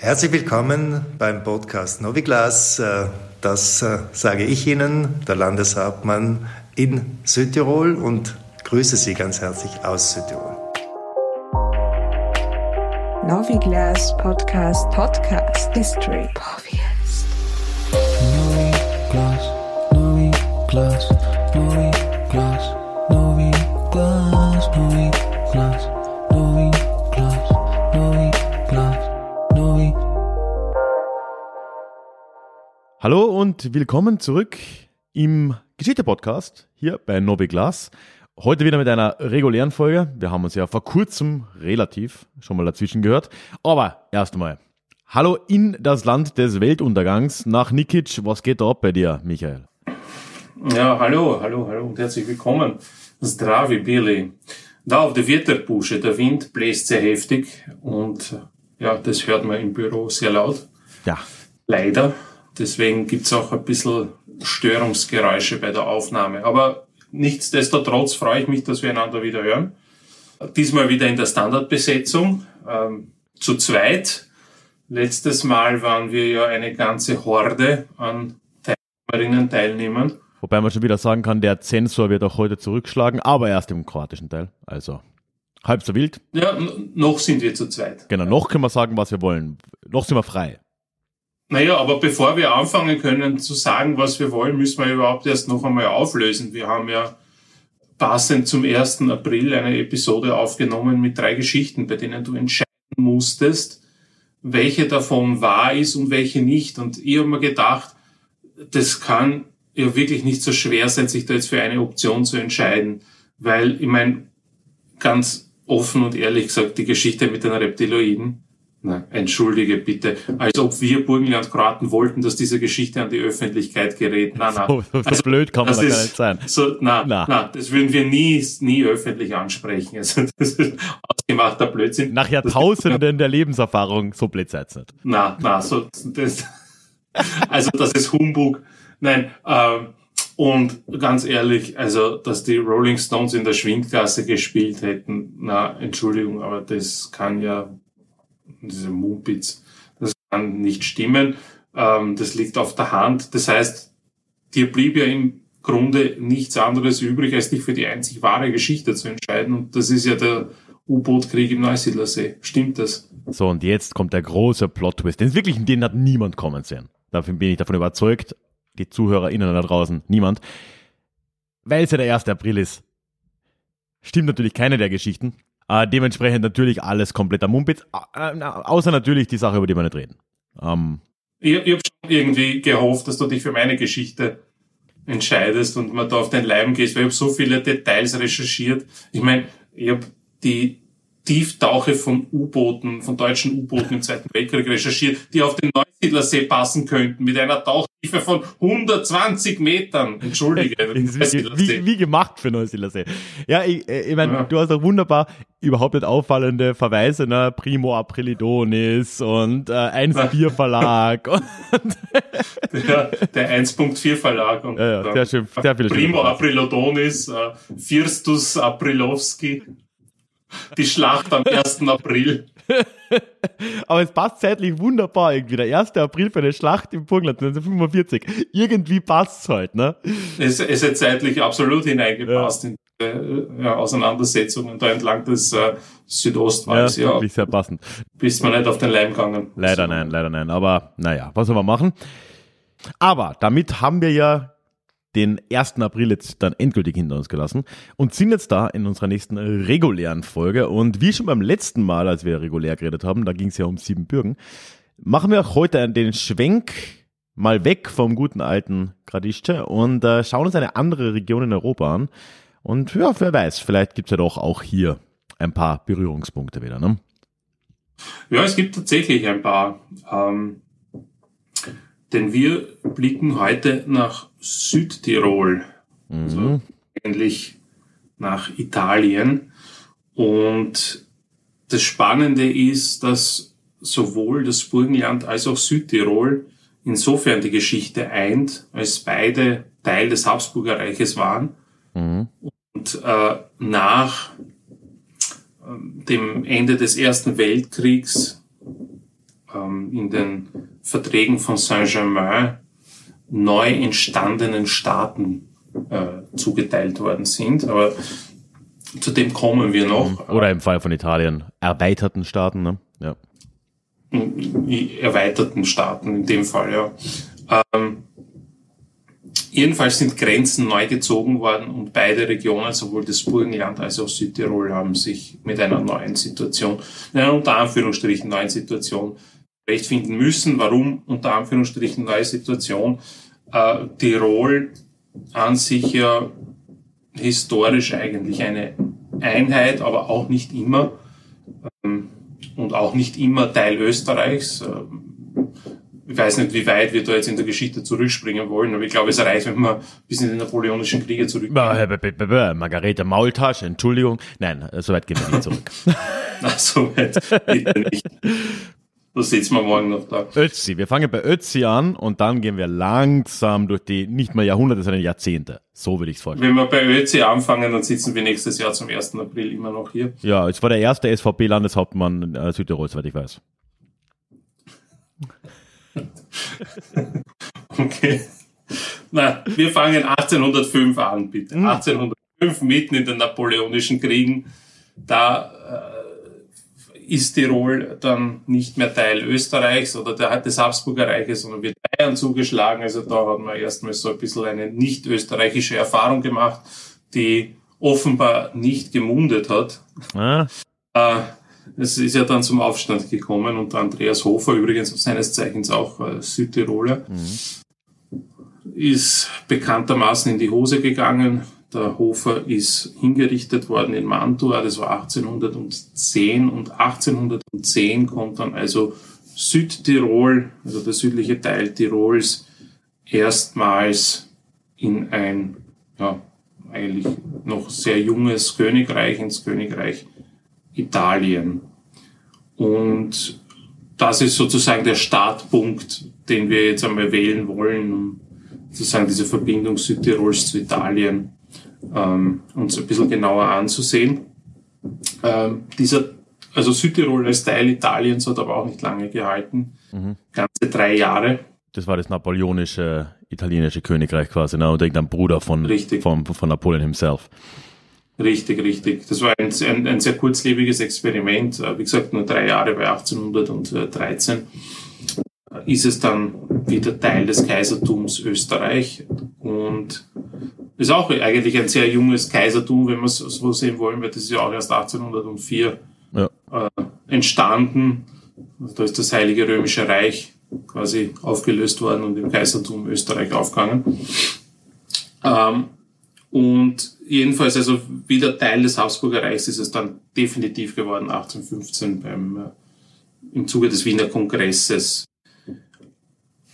Herzlich willkommen beim Podcast Noviglas. Äh, das äh, sage ich Ihnen, der Landeshauptmann in Südtirol und grüße Sie ganz herzlich aus Südtirol. Noviglas Podcast Podcast History Noviglas, Noviglas, Hallo und willkommen zurück im Geschichte-Podcast hier bei Novi Glas. Heute wieder mit einer regulären Folge. Wir haben uns ja vor kurzem relativ schon mal dazwischen gehört. Aber erst einmal, hallo in das Land des Weltuntergangs nach Nikic. Was geht da ab bei dir, Michael? Ja, hallo, hallo, hallo und herzlich willkommen. Zdravi, Billy. Da auf der Wetterbusche, der Wind bläst sehr heftig und ja, das hört man im Büro sehr laut. Ja. Leider. Deswegen gibt's auch ein bisschen Störungsgeräusche bei der Aufnahme. Aber nichtsdestotrotz freue ich mich, dass wir einander wieder hören. Diesmal wieder in der Standardbesetzung, ähm, zu zweit. Letztes Mal waren wir ja eine ganze Horde an Teilnehmerinnen, Teilnehmern. Wobei man schon wieder sagen kann, der Zensor wird auch heute zurückschlagen, aber erst im kroatischen Teil. Also halb so wild. Ja, noch sind wir zu zweit. Genau, noch können wir sagen, was wir wollen. Noch sind wir frei. Naja, aber bevor wir anfangen können zu sagen, was wir wollen, müssen wir überhaupt erst noch einmal auflösen. Wir haben ja passend zum 1. April eine Episode aufgenommen mit drei Geschichten, bei denen du entscheiden musstest, welche davon wahr ist und welche nicht. Und ich habe mir gedacht, das kann ja wirklich nicht so schwer sein, sich da jetzt für eine Option zu entscheiden. Weil, ich meine, ganz offen und ehrlich gesagt, die Geschichte mit den Reptiloiden, na, entschuldige bitte. Als ob wir Burgenland-Kroaten wollten, dass diese Geschichte an die Öffentlichkeit gerät. Na, na. So, so also, blöd kann man da gar nicht sein. So, na, na, na, das würden wir nie, nie öffentlich ansprechen. Also, das ist ausgemachter Blödsinn. Nach Jahrtausenden der Lebenserfahrung, so blöd seid's nicht. Na, na, so, das, also, das ist Humbug. Nein, ähm, und ganz ehrlich, also, dass die Rolling Stones in der Schwindklasse gespielt hätten, na, Entschuldigung, aber das kann ja diese Mumpitz, das kann nicht stimmen. Ähm, das liegt auf der Hand. Das heißt, dir blieb ja im Grunde nichts anderes übrig, als dich für die einzig wahre Geschichte zu entscheiden. Und das ist ja der U-Boot-Krieg im Neusiedlersee. Stimmt das? So, und jetzt kommt der große Plot-Twist. Den wirklich, den hat niemand kommen sehen. Dafür bin ich davon überzeugt. Die ZuhörerInnen da draußen, niemand. Weil es ja der 1. April ist. Stimmt natürlich keine der Geschichten. Äh, dementsprechend natürlich alles komplett am Mumpitz, außer natürlich die Sache, über die wir nicht reden. Ähm, ich, ich habe schon irgendwie gehofft, dass du dich für meine Geschichte entscheidest und man da auf den Leim gehst, weil ich habe so viele Details recherchiert. Ich meine, ich habe die Tieftauche von U-Booten, von deutschen U-Booten im Zweiten Weltkrieg recherchiert, die auf den Neusiedlersee passen könnten, mit einer Tauchtiefe von 120 Metern. Entschuldige. wie, wie, gemacht für Neusiedlersee. Ja, ich, äh, ich meine, ja. du hast auch wunderbar überhaupt nicht auffallende Verweise, ne? Primo Aprilidonis und äh, 1.4 Verlag. und der, der 1.4 Verlag und ja, ja, sehr schön, sehr viele Primo Aprilodonis, äh, Firstus Aprilowski. Die Schlacht am 1. April. Aber es passt zeitlich wunderbar irgendwie. Der 1. April für eine Schlacht im Burgenland 1945. Irgendwie passt es halt, ne? Es, es hat zeitlich absolut hineingepasst ja. in die ja, Auseinandersetzungen da entlang des äh, Südostwalls. Ja, wirklich sehr passend. Bist man nicht auf den Leim gegangen. Leider nein, leider nein. Aber naja, was soll man machen? Aber damit haben wir ja den 1. April jetzt dann endgültig hinter uns gelassen und sind jetzt da in unserer nächsten regulären Folge. Und wie schon beim letzten Mal, als wir regulär geredet haben, da ging es ja um sieben Bürgen, machen wir auch heute den Schwenk mal weg vom guten alten Gradisce und äh, schauen uns eine andere Region in Europa an. Und ja, wer weiß, vielleicht gibt es ja doch auch hier ein paar Berührungspunkte wieder. Ne? Ja, es gibt tatsächlich ein paar. Ähm, denn wir blicken heute nach Südtirol, mhm. also eigentlich nach Italien. Und das Spannende ist, dass sowohl das Burgenland als auch Südtirol insofern die Geschichte eint, als beide Teil des Habsburgerreiches waren. Mhm. Und äh, nach äh, dem Ende des Ersten Weltkriegs ähm, in den Verträgen von Saint-Germain neu entstandenen Staaten äh, zugeteilt worden sind. Aber zu dem kommen wir noch. Oder im Fall von Italien erweiterten Staaten, ne? Ja. Erweiterten Staaten in dem Fall, ja. Ähm, jedenfalls sind Grenzen neu gezogen worden und beide Regionen, sowohl das Burgenland als auch Südtirol, haben sich mit einer neuen Situation, in einer unter Anführungsstrichen neuen Situation rechtfinden müssen. Warum unter Anführungsstrichen neue Situation? Äh, Tirol an sich ja historisch eigentlich eine Einheit, aber auch nicht immer ähm, und auch nicht immer Teil Österreichs. Ähm, ich weiß nicht, wie weit wir da jetzt in der Geschichte zurückspringen wollen, aber ich glaube, es reicht, wenn wir bis in die napoleonischen Kriege zurückgehen. Margarete Maultasche, Entschuldigung. Nein, so weit gehen wir nicht zurück. Ach, so weit bitte nicht. Da sitzen wir morgen noch da. Ötzi. Wir fangen bei Ötzi an und dann gehen wir langsam durch die nicht mal Jahrhunderte, sondern Jahrzehnte. So würde ich es vorstellen. Wenn wir bei Ötzi anfangen, dann sitzen wir nächstes Jahr zum 1. April immer noch hier. Ja, es war der erste SVP-Landeshauptmann äh, Südtirol, soweit ich weiß. okay. Na, wir fangen 1805 an, bitte. Mhm. 1805, mitten in den napoleonischen Kriegen. Da äh, ist Tirol dann nicht mehr Teil Österreichs oder der, des Habsburger Reiches, sondern wird Bayern zugeschlagen. Also da hat man erstmal so ein bisschen eine nicht österreichische Erfahrung gemacht, die offenbar nicht gemundet hat. Ah. Äh, es ist ja dann zum Aufstand gekommen und Andreas Hofer, übrigens seines Zeichens auch äh, Südtiroler, mhm. ist bekanntermaßen in die Hose gegangen der Hofer ist hingerichtet worden in Mantua, das war 1810 und 1810 kommt dann also Südtirol, also der südliche Teil Tirols, erstmals in ein ja, eigentlich noch sehr junges Königreich, ins Königreich Italien. Und das ist sozusagen der Startpunkt, den wir jetzt einmal wählen wollen, um sozusagen diese Verbindung Südtirols zu Italien ähm, uns ein bisschen genauer anzusehen. Ähm, dieser, also Südtirol als Teil Italiens hat aber auch nicht lange gehalten, mhm. ganze drei Jahre. Das war das napoleonische italienische Königreich quasi, ne? und irgendein Bruder von, richtig. von, von Napoleon himself. Richtig, richtig. Das war ein, ein, ein sehr kurzlebiges Experiment. Äh, wie gesagt, nur drei Jahre bei 1813 ist es dann wieder Teil des Kaisertums Österreich und ist auch eigentlich ein sehr junges Kaisertum, wenn wir es so sehen wollen, weil das ist ja auch erst 1804 ja. äh, entstanden. Da ist das Heilige Römische Reich quasi aufgelöst worden und im Kaisertum Österreich aufgegangen. Ähm, und jedenfalls also wieder Teil des Habsburger Reichs ist es dann definitiv geworden 1815 beim äh, im Zuge des Wiener Kongresses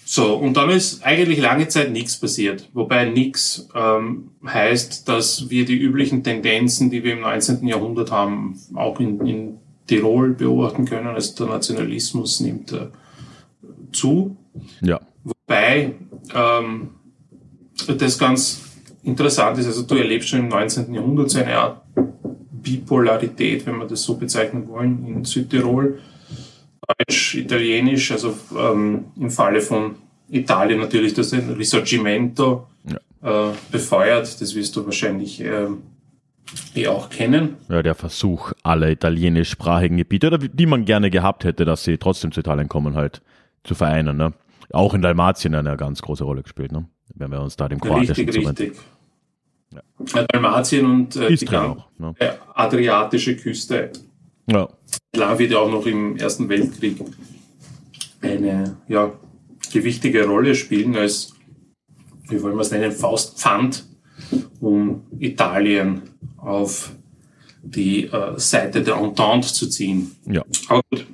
so, und dann ist eigentlich lange Zeit nichts passiert. Wobei nichts ähm, heißt, dass wir die üblichen Tendenzen, die wir im 19. Jahrhundert haben, auch in, in Tirol beobachten können. Also der Nationalismus nimmt äh, zu. Ja. Wobei ähm, das ganz interessant ist. Also du erlebst schon im 19. Jahrhundert so eine Art Bipolarität, wenn wir das so bezeichnen wollen, in Südtirol Deutsch, Italienisch, also ähm, im Falle von Italien natürlich das Risorgimento ja. äh, befeuert. Das wirst du wahrscheinlich äh, eh auch kennen. Ja, der Versuch, alle italienischsprachigen Gebiete, oder die man gerne gehabt hätte, dass sie trotzdem zu Italien kommen, halt zu vereinen. Ne? Auch in Dalmatien eine ganz große Rolle gespielt, ne? wenn wir uns da dem kroatischen Richtig, richtig. Ja. Dalmatien und äh, die auch, ne? adriatische Küste ja. Klar wird ja auch noch im Ersten Weltkrieg eine ja, gewichtige Rolle spielen als, wie wollen wir es nennen, Faustpfand, um Italien auf die äh, Seite der Entente zu ziehen. Ja. Aber gut,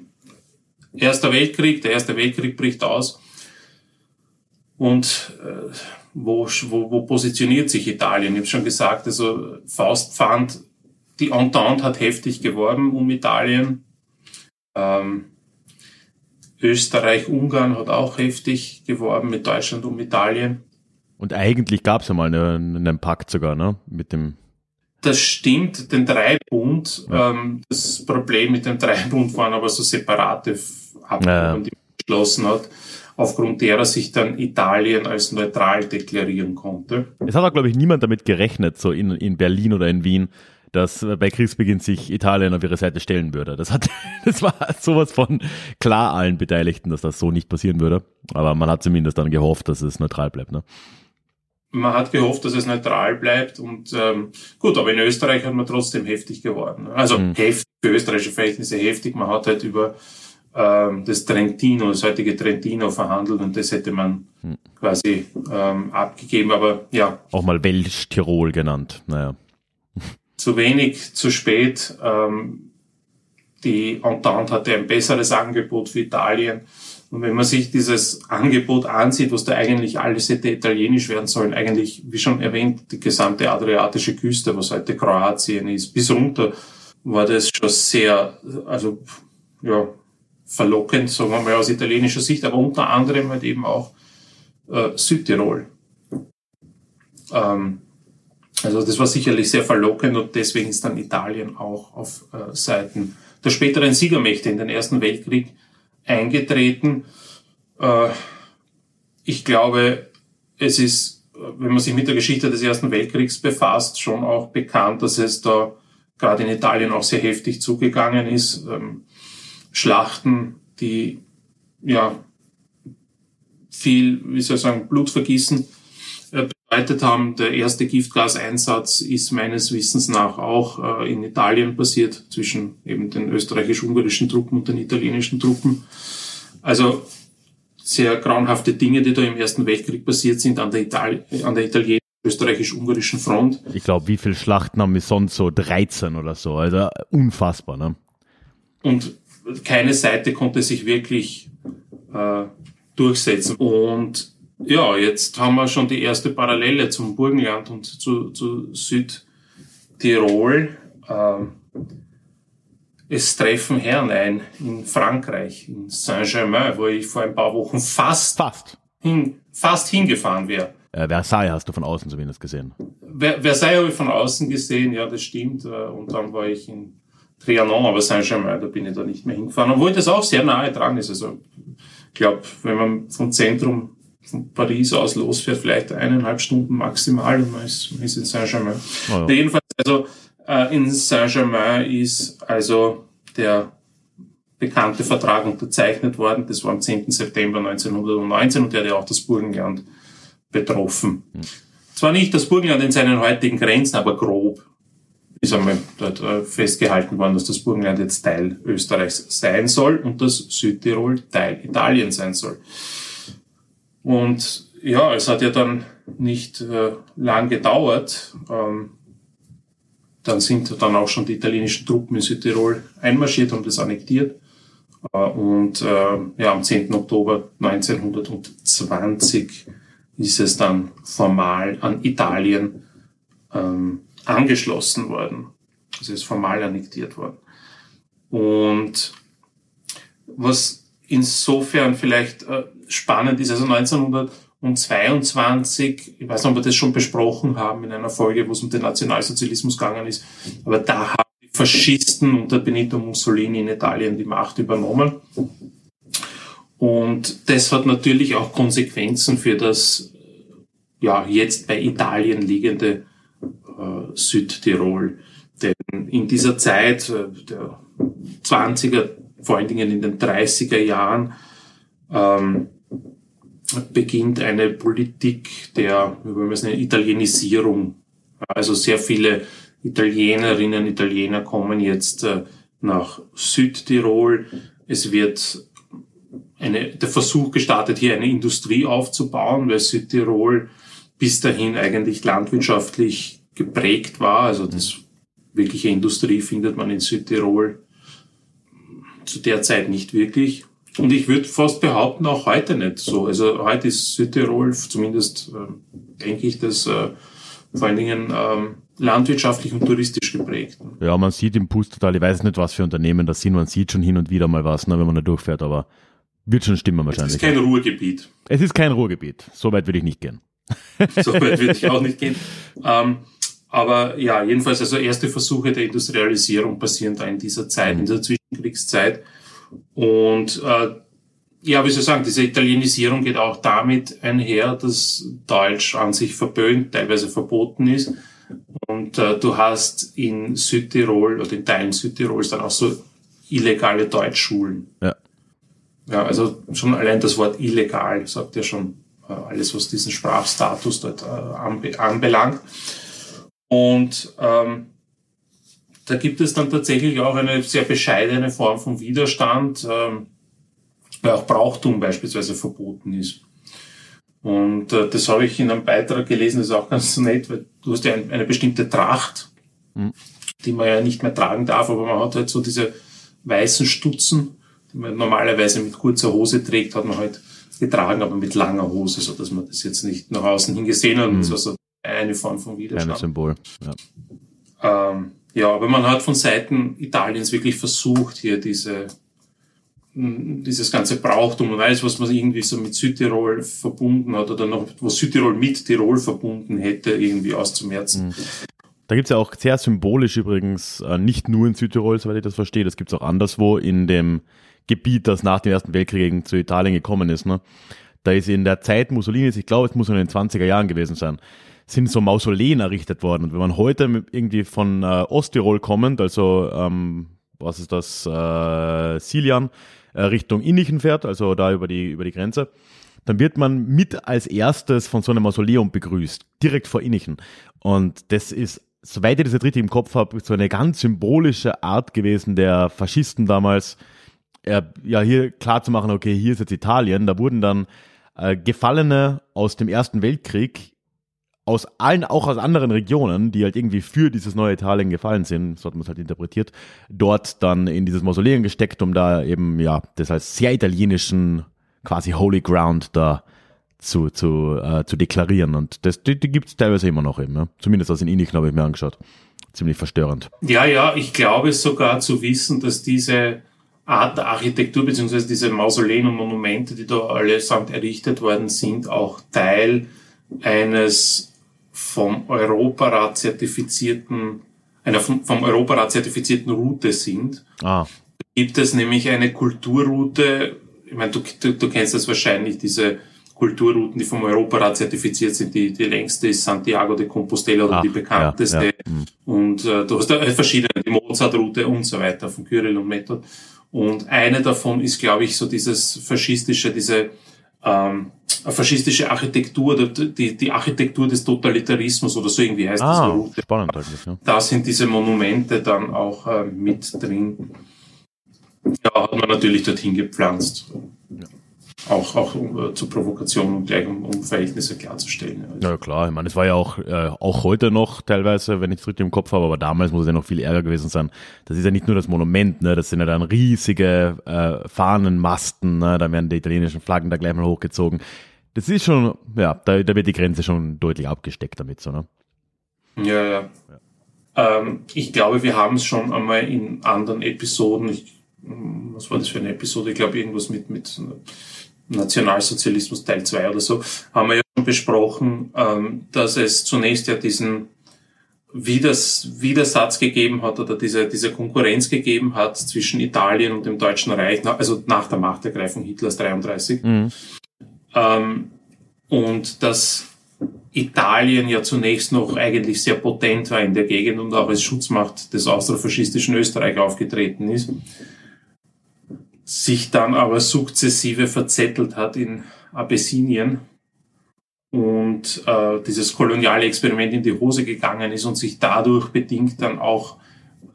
Erster Weltkrieg, der Erste Weltkrieg bricht aus. Und äh, wo, wo, wo positioniert sich Italien? Ich habe schon gesagt, also Faustpfand die Entente hat heftig geworben um Italien. Ähm, Österreich, Ungarn hat auch heftig geworben mit Deutschland um Italien. Und eigentlich gab es ja mal einen, einen Pakt sogar, ne? Mit dem Das stimmt, den Dreibund. Ja. Ähm, das Problem mit dem Dreibund waren aber so separate Abkommen, ja. die man geschlossen hat, aufgrund derer sich dann Italien als neutral deklarieren konnte. Es hat auch, glaube ich, niemand damit gerechnet, so in, in Berlin oder in Wien, dass bei Kriegsbeginn sich Italien auf ihre Seite stellen würde. Das hat, das war sowas von klar allen Beteiligten, dass das so nicht passieren würde. Aber man hat zumindest dann gehofft, dass es neutral bleibt. Ne? Man hat gehofft, dass es neutral bleibt und ähm, gut, aber in Österreich hat man trotzdem heftig geworden. Also mhm. heftig für österreichische Verhältnisse heftig. Man hat halt über ähm, das Trentino, das heutige Trentino verhandelt und das hätte man mhm. quasi ähm, abgegeben. Aber ja. Auch mal Welsch-Tirol genannt. Naja zu wenig, zu spät. Ähm, die Entente hatte ein besseres Angebot für Italien. Und wenn man sich dieses Angebot ansieht, was da eigentlich alles hätte italienisch werden sollen, eigentlich, wie schon erwähnt, die gesamte adriatische Küste, was heute Kroatien ist, bis runter, war das schon sehr, also, ja, verlockend, sagen wir mal aus italienischer Sicht, aber unter anderem halt eben auch äh, Südtirol. Ähm, also das war sicherlich sehr verlockend und deswegen ist dann Italien auch auf äh, Seiten der späteren Siegermächte in den Ersten Weltkrieg eingetreten. Äh, ich glaube, es ist, wenn man sich mit der Geschichte des Ersten Weltkriegs befasst, schon auch bekannt, dass es da gerade in Italien auch sehr heftig zugegangen ist. Ähm, Schlachten, die ja viel, wie soll ich sagen, Blutvergießen verbreitet haben. Der erste Giftgaseinsatz ist meines Wissens nach auch äh, in Italien passiert, zwischen eben den österreichisch-ungarischen Truppen und den italienischen Truppen. Also sehr grauenhafte Dinge, die da im Ersten Weltkrieg passiert sind an der, Itali an der italienischen österreichisch-ungarischen Front. Ich glaube, wie viele Schlachten haben wir sonst so 13 oder so, also unfassbar, ne? Und keine Seite konnte sich wirklich äh, durchsetzen. Und ja, jetzt haben wir schon die erste Parallele zum Burgenland und zu, zu Südtirol. Ähm, es treffen Herren ein in Frankreich, in Saint-Germain, wo ich vor ein paar Wochen fast, fast. Hin, fast hingefahren wäre. Äh, Versailles hast du von außen zumindest gesehen. Ver Versailles habe ich von außen gesehen, ja, das stimmt. Äh, und dann war ich in Trianon, aber Saint-Germain, da bin ich da nicht mehr hingefahren. Obwohl das auch sehr nahe dran ist. Also, ich glaube, wenn man vom Zentrum von Paris aus losfährt, vielleicht eineinhalb Stunden maximal und man ist, man ist in Saint-Germain. Oh ja. Jedenfalls, also äh, in Saint-Germain ist also der bekannte Vertrag unterzeichnet worden. Das war am 10. September 1919 und der hat ja auch das Burgenland betroffen. Hm. Zwar nicht das Burgenland in seinen heutigen Grenzen, aber grob ist einmal dort äh, festgehalten worden, dass das Burgenland jetzt Teil Österreichs sein soll und das Südtirol Teil Italien sein soll. Und ja, es hat ja dann nicht äh, lang gedauert. Ähm, dann sind dann auch schon die italienischen Truppen in Südtirol einmarschiert und das annektiert. Äh, und äh, ja, am 10. Oktober 1920 ist es dann formal an Italien ähm, angeschlossen worden. Also ist formal annektiert worden. Und was insofern vielleicht äh, spannend ist. Also 1922, ich weiß nicht, ob wir das schon besprochen haben in einer Folge, wo es um den Nationalsozialismus gegangen ist, aber da haben die Faschisten unter Benito Mussolini in Italien die Macht übernommen. Und das hat natürlich auch Konsequenzen für das ja jetzt bei Italien liegende äh, Südtirol. Denn in dieser Zeit äh, der 20er, vor allen Dingen in den 30er Jahren, ähm, beginnt eine Politik der, wie wollen wir es nennen, Italienisierung. Also sehr viele Italienerinnen, Italiener kommen jetzt äh, nach Südtirol. Es wird eine, der Versuch gestartet, hier eine Industrie aufzubauen, weil Südtirol bis dahin eigentlich landwirtschaftlich geprägt war. Also das wirkliche Industrie findet man in Südtirol zu der Zeit nicht wirklich. Und ich würde fast behaupten, auch heute nicht so. Also heute ist Südtirol, zumindest äh, denke ich, das äh, vor allen Dingen ähm, landwirtschaftlich und touristisch geprägt. Ja, man sieht im Pustertal, ich weiß nicht, was für Unternehmen das sind, man sieht schon hin und wieder mal was, ne, wenn man da durchfährt, aber wird schon stimmen wahrscheinlich. Es ist kein Ruhrgebiet. Es ist kein Ruhrgebiet. So weit würde ich nicht gehen. so weit würde ich auch nicht gehen. Ähm, aber ja, jedenfalls, also erste Versuche der Industrialisierung passieren da in dieser Zeit, in der Zwischenkriegszeit. Und äh, ja, wie soll ich sagen, diese Italienisierung geht auch damit einher, dass Deutsch an sich verböhnt, teilweise verboten ist. Und äh, du hast in Südtirol oder in Teilen Südtirols dann auch so illegale Deutschschulen. Ja. Ja, also schon allein das Wort illegal sagt ja schon äh, alles, was diesen Sprachstatus dort äh, anbe anbelangt. Und ähm, da gibt es dann tatsächlich auch eine sehr bescheidene Form von Widerstand, ähm, weil auch Brauchtum beispielsweise verboten ist. Und äh, das habe ich in einem Beitrag gelesen, das ist auch ganz nett, weil du hast ja ein, eine bestimmte Tracht, mhm. die man ja nicht mehr tragen darf, aber man hat halt so diese weißen Stutzen, die man normalerweise mit kurzer Hose trägt, hat man halt getragen, aber mit langer Hose, so dass man das jetzt nicht nach außen hin gesehen hat. Mhm. Das war so eine Form von Widerstand. Ein Symbol, ja. Ähm, ja, aber man hat von Seiten Italiens wirklich versucht, hier diese, dieses ganze Brauchtum und alles, was man irgendwie so mit Südtirol verbunden hat oder noch, was Südtirol mit Tirol verbunden hätte, irgendwie auszumerzen. Mhm. Da gibt's ja auch sehr symbolisch übrigens, äh, nicht nur in Südtirol, soweit ich das verstehe, das gibt's auch anderswo in dem Gebiet, das nach dem Ersten Weltkrieg zu Italien gekommen ist. Ne? Da ist in der Zeit Mussolinis, ich glaube, es muss in den 20er Jahren gewesen sein, sind so Mausoleen errichtet worden. Und wenn man heute irgendwie von äh, Osttirol kommend, also ähm, was ist das, äh, Silian, äh, Richtung Innichen fährt, also da über die, über die Grenze, dann wird man mit als erstes von so einem Mausoleum begrüßt, direkt vor Innichen. Und das ist soweit ich das jetzt richtig im Kopf habe, so eine ganz symbolische Art gewesen der Faschisten damals, äh, ja, hier klar zu machen, okay, hier ist jetzt Italien. Da wurden dann äh, Gefallene aus dem Ersten Weltkrieg aus allen, auch aus anderen Regionen, die halt irgendwie für dieses neue Italien gefallen sind, so hat man es halt interpretiert, dort dann in dieses Mausoleum gesteckt, um da eben, ja, das als sehr italienischen, quasi Holy Ground da zu, zu, äh, zu deklarieren. Und das, die, die gibt es teilweise immer noch eben. Ja? Zumindest das in Inich habe ich mir angeschaut. Ziemlich verstörend. Ja, ja, ich glaube sogar zu wissen, dass diese Art der Architektur beziehungsweise diese Mausoleen und Monumente, die da allesamt errichtet worden sind, auch Teil eines vom Europarat zertifizierten, einer vom, vom Europarat zertifizierten Route sind. Ah. Gibt es nämlich eine Kulturroute, ich meine, du, du, du kennst das wahrscheinlich, diese Kulturrouten, die vom Europarat zertifiziert sind. Die, die längste ist Santiago de Compostela oder Ach, die bekannteste. Ja, ja. Mhm. Und äh, du hast da verschiedene, die Mozart-Route und so weiter von Kyrill und Method. Und eine davon ist, glaube ich, so dieses faschistische, diese ähm, faschistische Architektur, die, die Architektur des Totalitarismus oder so irgendwie heißt ah, das Route. Spannend eigentlich, ja. Da sind diese Monumente dann auch äh, mit drin. Ja, hat man natürlich dorthin gepflanzt. Ja auch, auch um, äh, zur Provokation und gleich um, um Verhältnisse klarzustellen. Also. Ja klar, ich meine, es war ja auch, äh, auch heute noch teilweise, wenn ich es richtig im Kopf habe, aber damals muss es ja noch viel ärger gewesen sein. Das ist ja nicht nur das Monument, ne? das sind ja dann riesige äh, Fahnenmasten, ne? da werden die italienischen Flaggen da gleich mal hochgezogen. Das ist schon, ja, da, da wird die Grenze schon deutlich abgesteckt damit, so, ne? Ja, ja. ja. Ähm, ich glaube, wir haben es schon einmal in anderen Episoden, ich, was war das für eine Episode? Ich glaube, irgendwas mit, mit Nationalsozialismus Teil 2 oder so, haben wir ja schon besprochen, ähm, dass es zunächst ja diesen Widers, Widersatz gegeben hat oder diese, diese Konkurrenz gegeben hat zwischen Italien und dem Deutschen Reich, also nach der Machtergreifung Hitlers 33. Mhm. Ähm, und dass Italien ja zunächst noch eigentlich sehr potent war in der Gegend und auch als Schutzmacht des austrofaschistischen Österreich aufgetreten ist sich dann aber sukzessive verzettelt hat in Abessinien und äh, dieses koloniale Experiment in die Hose gegangen ist und sich dadurch bedingt dann auch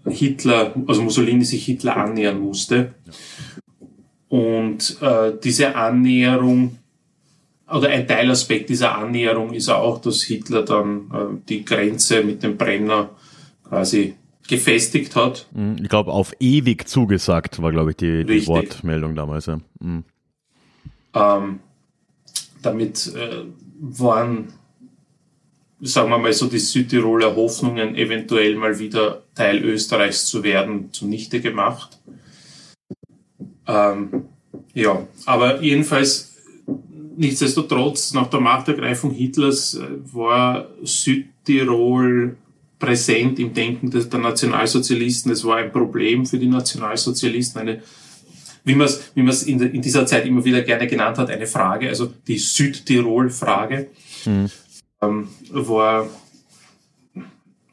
Hitler, also Mussolini sich Hitler annähern musste. Und äh, diese Annäherung oder ein Teilaspekt dieser Annäherung ist auch, dass Hitler dann äh, die Grenze mit dem Brenner quasi gefestigt hat. Mhm, ich glaube, auf ewig zugesagt war, glaube ich, die, die Wortmeldung damals. Ja. Mhm. Ähm, damit äh, waren, sagen wir mal so, die Südtiroler Hoffnungen, eventuell mal wieder Teil Österreichs zu werden, zunichte gemacht. Ähm, ja, aber jedenfalls, nichtsdestotrotz, nach der Machtergreifung Hitlers äh, war Südtirol präsent im Denken der, der Nationalsozialisten. Es war ein Problem für die Nationalsozialisten, eine wie man es wie man's in, in dieser Zeit immer wieder gerne genannt hat, eine Frage, also die Südtirol-Frage, mhm. ähm, war,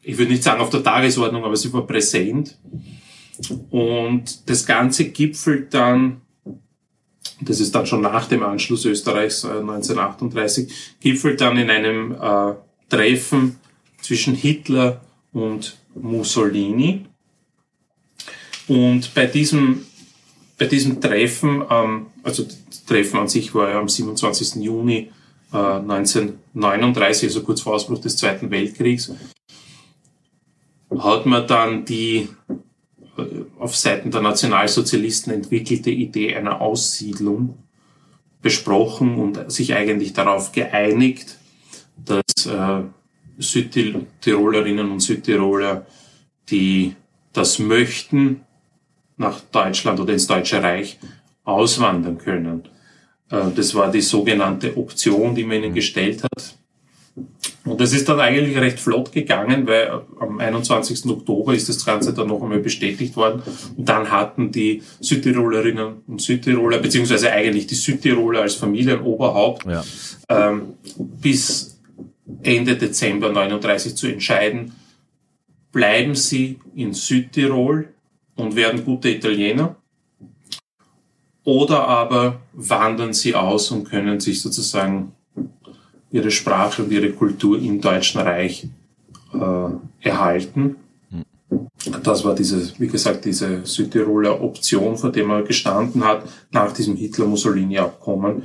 ich würde nicht sagen auf der Tagesordnung, aber sie war präsent. Und das Ganze gipfelt dann, das ist dann schon nach dem Anschluss Österreichs äh, 1938, gipfelt dann in einem äh, Treffen zwischen Hitler und Mussolini. Und bei diesem bei diesem Treffen, ähm, also das Treffen an sich war ja am 27. Juni äh, 1939, also kurz vor Ausbruch des Zweiten Weltkriegs, hat man dann die äh, auf Seiten der Nationalsozialisten entwickelte Idee einer Aussiedlung besprochen und sich eigentlich darauf geeinigt, dass äh, Südtirolerinnen und Südtiroler, die das möchten, nach Deutschland oder ins Deutsche Reich auswandern können. Äh, das war die sogenannte Option, die man ihnen mhm. gestellt hat. Und das ist dann eigentlich recht flott gegangen, weil am 21. Oktober ist das Ganze dann noch einmal bestätigt worden. Und dann hatten die Südtirolerinnen und Südtiroler, beziehungsweise eigentlich die Südtiroler als Familienoberhaupt, ja. ähm, bis Ende Dezember 39 zu entscheiden, bleiben sie in Südtirol und werden gute Italiener. Oder aber wandern sie aus und können sich sozusagen ihre Sprache und ihre Kultur im Deutschen Reich äh, erhalten. Das war diese, wie gesagt, diese Südtiroler Option, vor der man gestanden hat, nach diesem Hitler-Mussolini-Abkommen.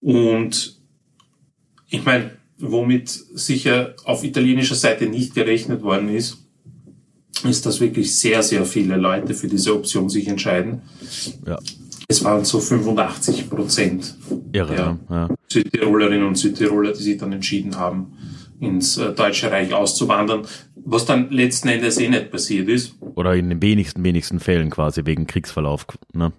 Und ich meine, womit sicher auf italienischer Seite nicht gerechnet worden ist, ist, dass wirklich sehr, sehr viele Leute für diese Option sich entscheiden. Ja. Es waren so 85 Prozent Irre, der ja. Südtirolerinnen und Südtiroler, die sich dann entschieden haben, ins äh, Deutsche Reich auszuwandern, was dann letzten Endes eh nicht passiert ist. Oder in den wenigsten, wenigsten Fällen quasi wegen Kriegsverlauf. Ne?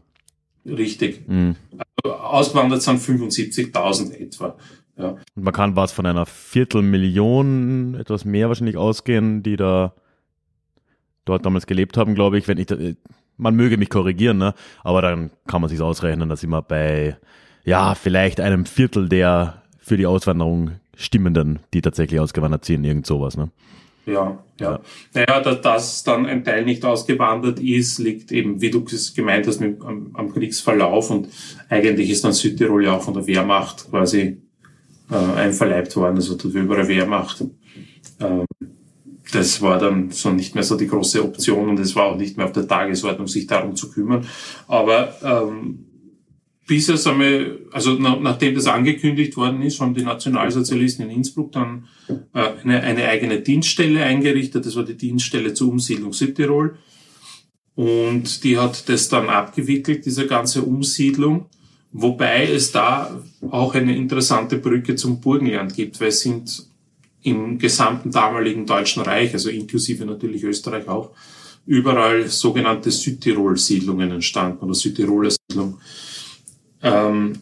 Richtig. Mhm. Also, ausgewandert sind 75.000 etwa. Ja. Und man kann was von einer Viertelmillion, etwas mehr wahrscheinlich ausgehen, die da dort damals gelebt haben, glaube ich. Wenn ich, man möge mich korrigieren, ne? aber dann kann man sich ausrechnen, dass immer bei, ja, vielleicht einem Viertel der für die Auswanderung Stimmenden, die tatsächlich ausgewandert sind, irgend sowas. Ne? Ja, ja. Naja, dass, dass dann ein Teil nicht ausgewandert ist, liegt eben, wie du es gemeint hast, mit, am, am Kriegsverlauf und eigentlich ist dann Südtirol ja auch von der Wehrmacht quasi äh, einverleibt worden, also die überall Wehrmacht. Ähm, das war dann so nicht mehr so die große Option und es war auch nicht mehr auf der Tagesordnung, sich darum zu kümmern. Aber ähm, bisher sind wir, also nach, nachdem das angekündigt worden ist, haben die Nationalsozialisten in Innsbruck dann äh, eine, eine eigene Dienststelle eingerichtet. Das war die Dienststelle zur Umsiedlung Südtirol. Und die hat das dann abgewickelt, diese ganze Umsiedlung. Wobei es da auch eine interessante Brücke zum Burgenland gibt, weil es sind im gesamten damaligen Deutschen Reich, also inklusive natürlich Österreich auch, überall sogenannte Südtirol-Siedlungen entstanden oder Südtiroler Siedlung. Ähm,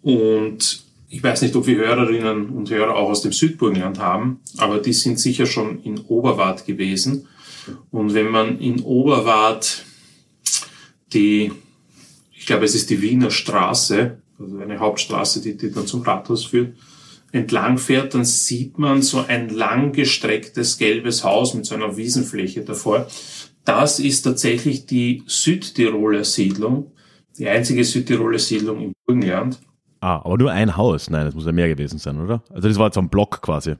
und ich weiß nicht, ob wir Hörerinnen und Hörer auch aus dem Südburgenland haben, aber die sind sicher schon in Oberwart gewesen. Und wenn man in Oberwart die, glaube, es ist die Wiener Straße, also eine Hauptstraße, die, die dann zum Rathaus führt, entlang fährt, dann sieht man so ein langgestrecktes gelbes Haus mit so einer Wiesenfläche davor. Das ist tatsächlich die Südtiroler Siedlung, die einzige Südtiroler Siedlung im Burgenland. Ah, aber nur ein Haus. Nein, das muss ja mehr gewesen sein, oder? Also das war jetzt ein Block quasi.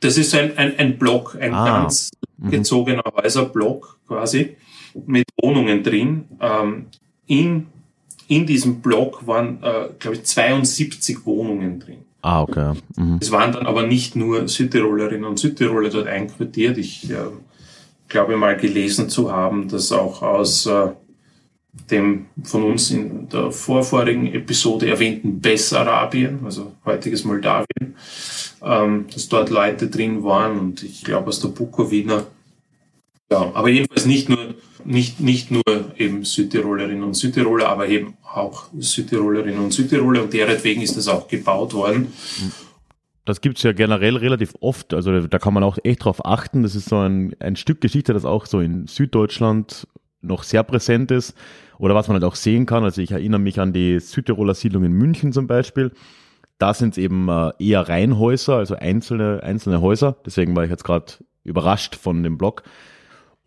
Das ist ein, ein, ein Block, ein ah. ganz mhm. gezogener Häuserblock quasi mit Wohnungen drin. Ähm, in, in diesem Block waren, äh, glaube ich, 72 Wohnungen drin. Ah, okay. Mhm. Es waren dann aber nicht nur Südtirolerinnen und Südtiroler dort einquartiert. Ich äh, glaube mal gelesen zu haben, dass auch aus äh, dem von uns in der vorvorigen Episode erwähnten Bessarabien, also heutiges Moldawien, ähm, dass dort Leute drin waren und ich glaube aus der Bukowina. Ja, aber jedenfalls nicht nur nicht, nicht nur eben Südtirolerinnen und Südtiroler, aber eben auch Südtirolerinnen und Südtiroler und deretwegen ist das auch gebaut worden. das gibt's ja generell relativ oft. Also da kann man auch echt drauf achten. Das ist so ein, ein Stück Geschichte, das auch so in Süddeutschland noch sehr präsent ist oder was man halt auch sehen kann. Also ich erinnere mich an die Südtiroler Siedlung in München zum Beispiel. Da sind es eben äh, eher Reihenhäuser, also einzelne, einzelne Häuser. Deswegen war ich jetzt gerade überrascht von dem Blog.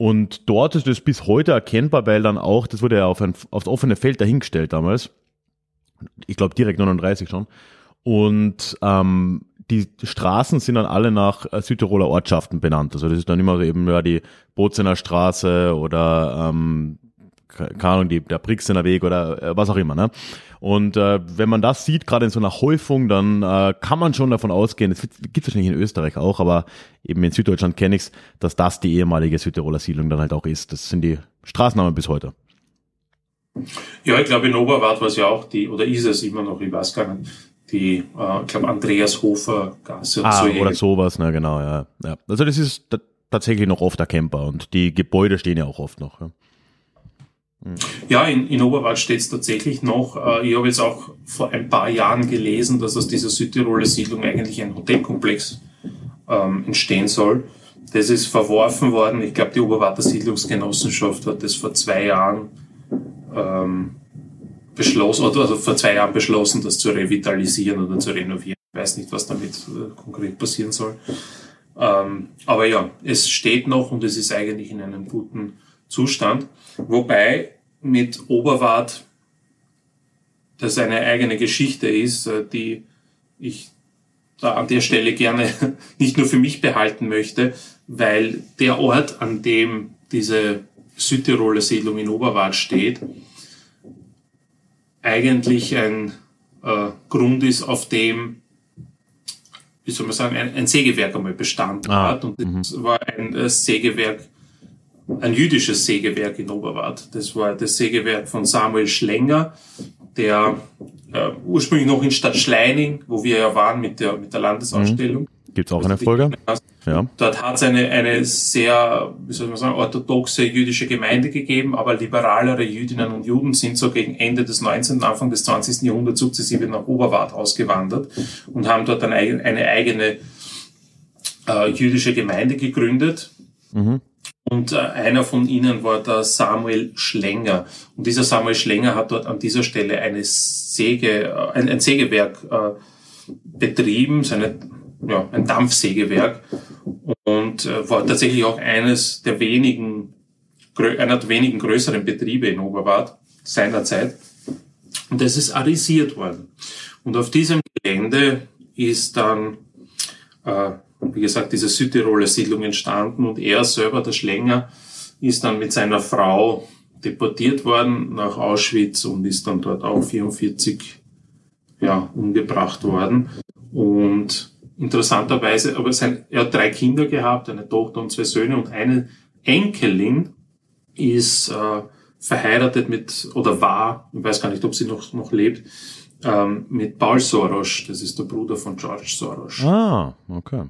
Und dort ist es bis heute erkennbar, weil dann auch, das wurde ja auf ein aufs offene Feld dahingestellt damals. Ich glaube direkt 39 schon. Und ähm, die Straßen sind dann alle nach äh, Südtiroler Ortschaften benannt. Also das ist dann immer eben ja die Bozener Straße oder ähm, keine Ahnung, die, der Brixener Weg oder äh, was auch immer. Ne? Und äh, wenn man das sieht, gerade in so einer Häufung, dann äh, kann man schon davon ausgehen, es gibt es wahrscheinlich in Österreich auch, aber eben in Süddeutschland kenne ich dass das die ehemalige Südtiroler Siedlung dann halt auch ist. Das sind die Straßennamen bis heute. Ja, ich glaube in Oberwart war es ja auch die, oder ist es immer noch, ich weiß gar nicht, die, äh, ich glaube Andreas Hofer Gasse. Ah, so oder sowas, ne, genau, ja. ja. Also das ist tatsächlich noch oft erkennbar und die Gebäude stehen ja auch oft noch. Ja. Ja, in, in Oberwald steht es tatsächlich noch. Äh, ich habe jetzt auch vor ein paar Jahren gelesen, dass aus dieser Südtiroler Siedlung eigentlich ein Hotelkomplex ähm, entstehen soll. Das ist verworfen worden. Ich glaube, die Oberwarter Siedlungsgenossenschaft hat das vor zwei Jahren ähm, beschlossen, oder also vor zwei Jahren beschlossen, das zu revitalisieren oder zu renovieren. Ich weiß nicht, was damit äh, konkret passieren soll. Ähm, aber ja, es steht noch und es ist eigentlich in einem guten Zustand. Wobei mit Oberwart das eine eigene Geschichte ist, äh, die ich da an der Stelle gerne nicht nur für mich behalten möchte, weil der Ort, an dem diese Südtiroler Siedlung in Oberwart steht, eigentlich ein äh, Grund ist, auf dem, wie soll man sagen, ein, ein Sägewerk einmal bestanden ah, hat. Und das -hmm. war ein äh, Sägewerk ein jüdisches Sägewerk in Oberwart. Das war das Sägewerk von Samuel Schlenger, der äh, ursprünglich noch in Stadt Schleining, wo wir ja waren mit der, mit der Landesausstellung. Mhm. Gibt es auch eine Folge? Ja. Dort hat es eine, eine sehr, wie soll man sagen, orthodoxe jüdische Gemeinde gegeben, aber liberalere Jüdinnen und Juden sind so gegen Ende des 19., Anfang des 20. Jahrhunderts sukzessive nach Oberwart ausgewandert und haben dort eine, eine eigene äh, jüdische Gemeinde gegründet. Mhm. Und äh, einer von ihnen war der Samuel Schlenger. Und dieser Samuel Schlenger hat dort an dieser Stelle eine Säge, äh, ein, ein Sägewerk äh, betrieben, seine, ja, ein Dampfsägewerk. Und war tatsächlich auch eines der wenigen, einer der wenigen größeren Betriebe in Oberwart seinerzeit. Und das ist arisiert worden. Und auf diesem Gelände ist dann äh, wie gesagt, diese Südtiroler Siedlung entstanden und er selber, der Schlänger, ist dann mit seiner Frau deportiert worden nach Auschwitz und ist dann dort auch 44 ja, umgebracht worden. Und interessanterweise, aber sein, er hat drei Kinder gehabt, eine Tochter und zwei Söhne und eine Enkelin ist äh, verheiratet mit, oder war, ich weiß gar nicht, ob sie noch, noch lebt, ähm, mit Paul Soros, das ist der Bruder von George Soros. Ah, okay.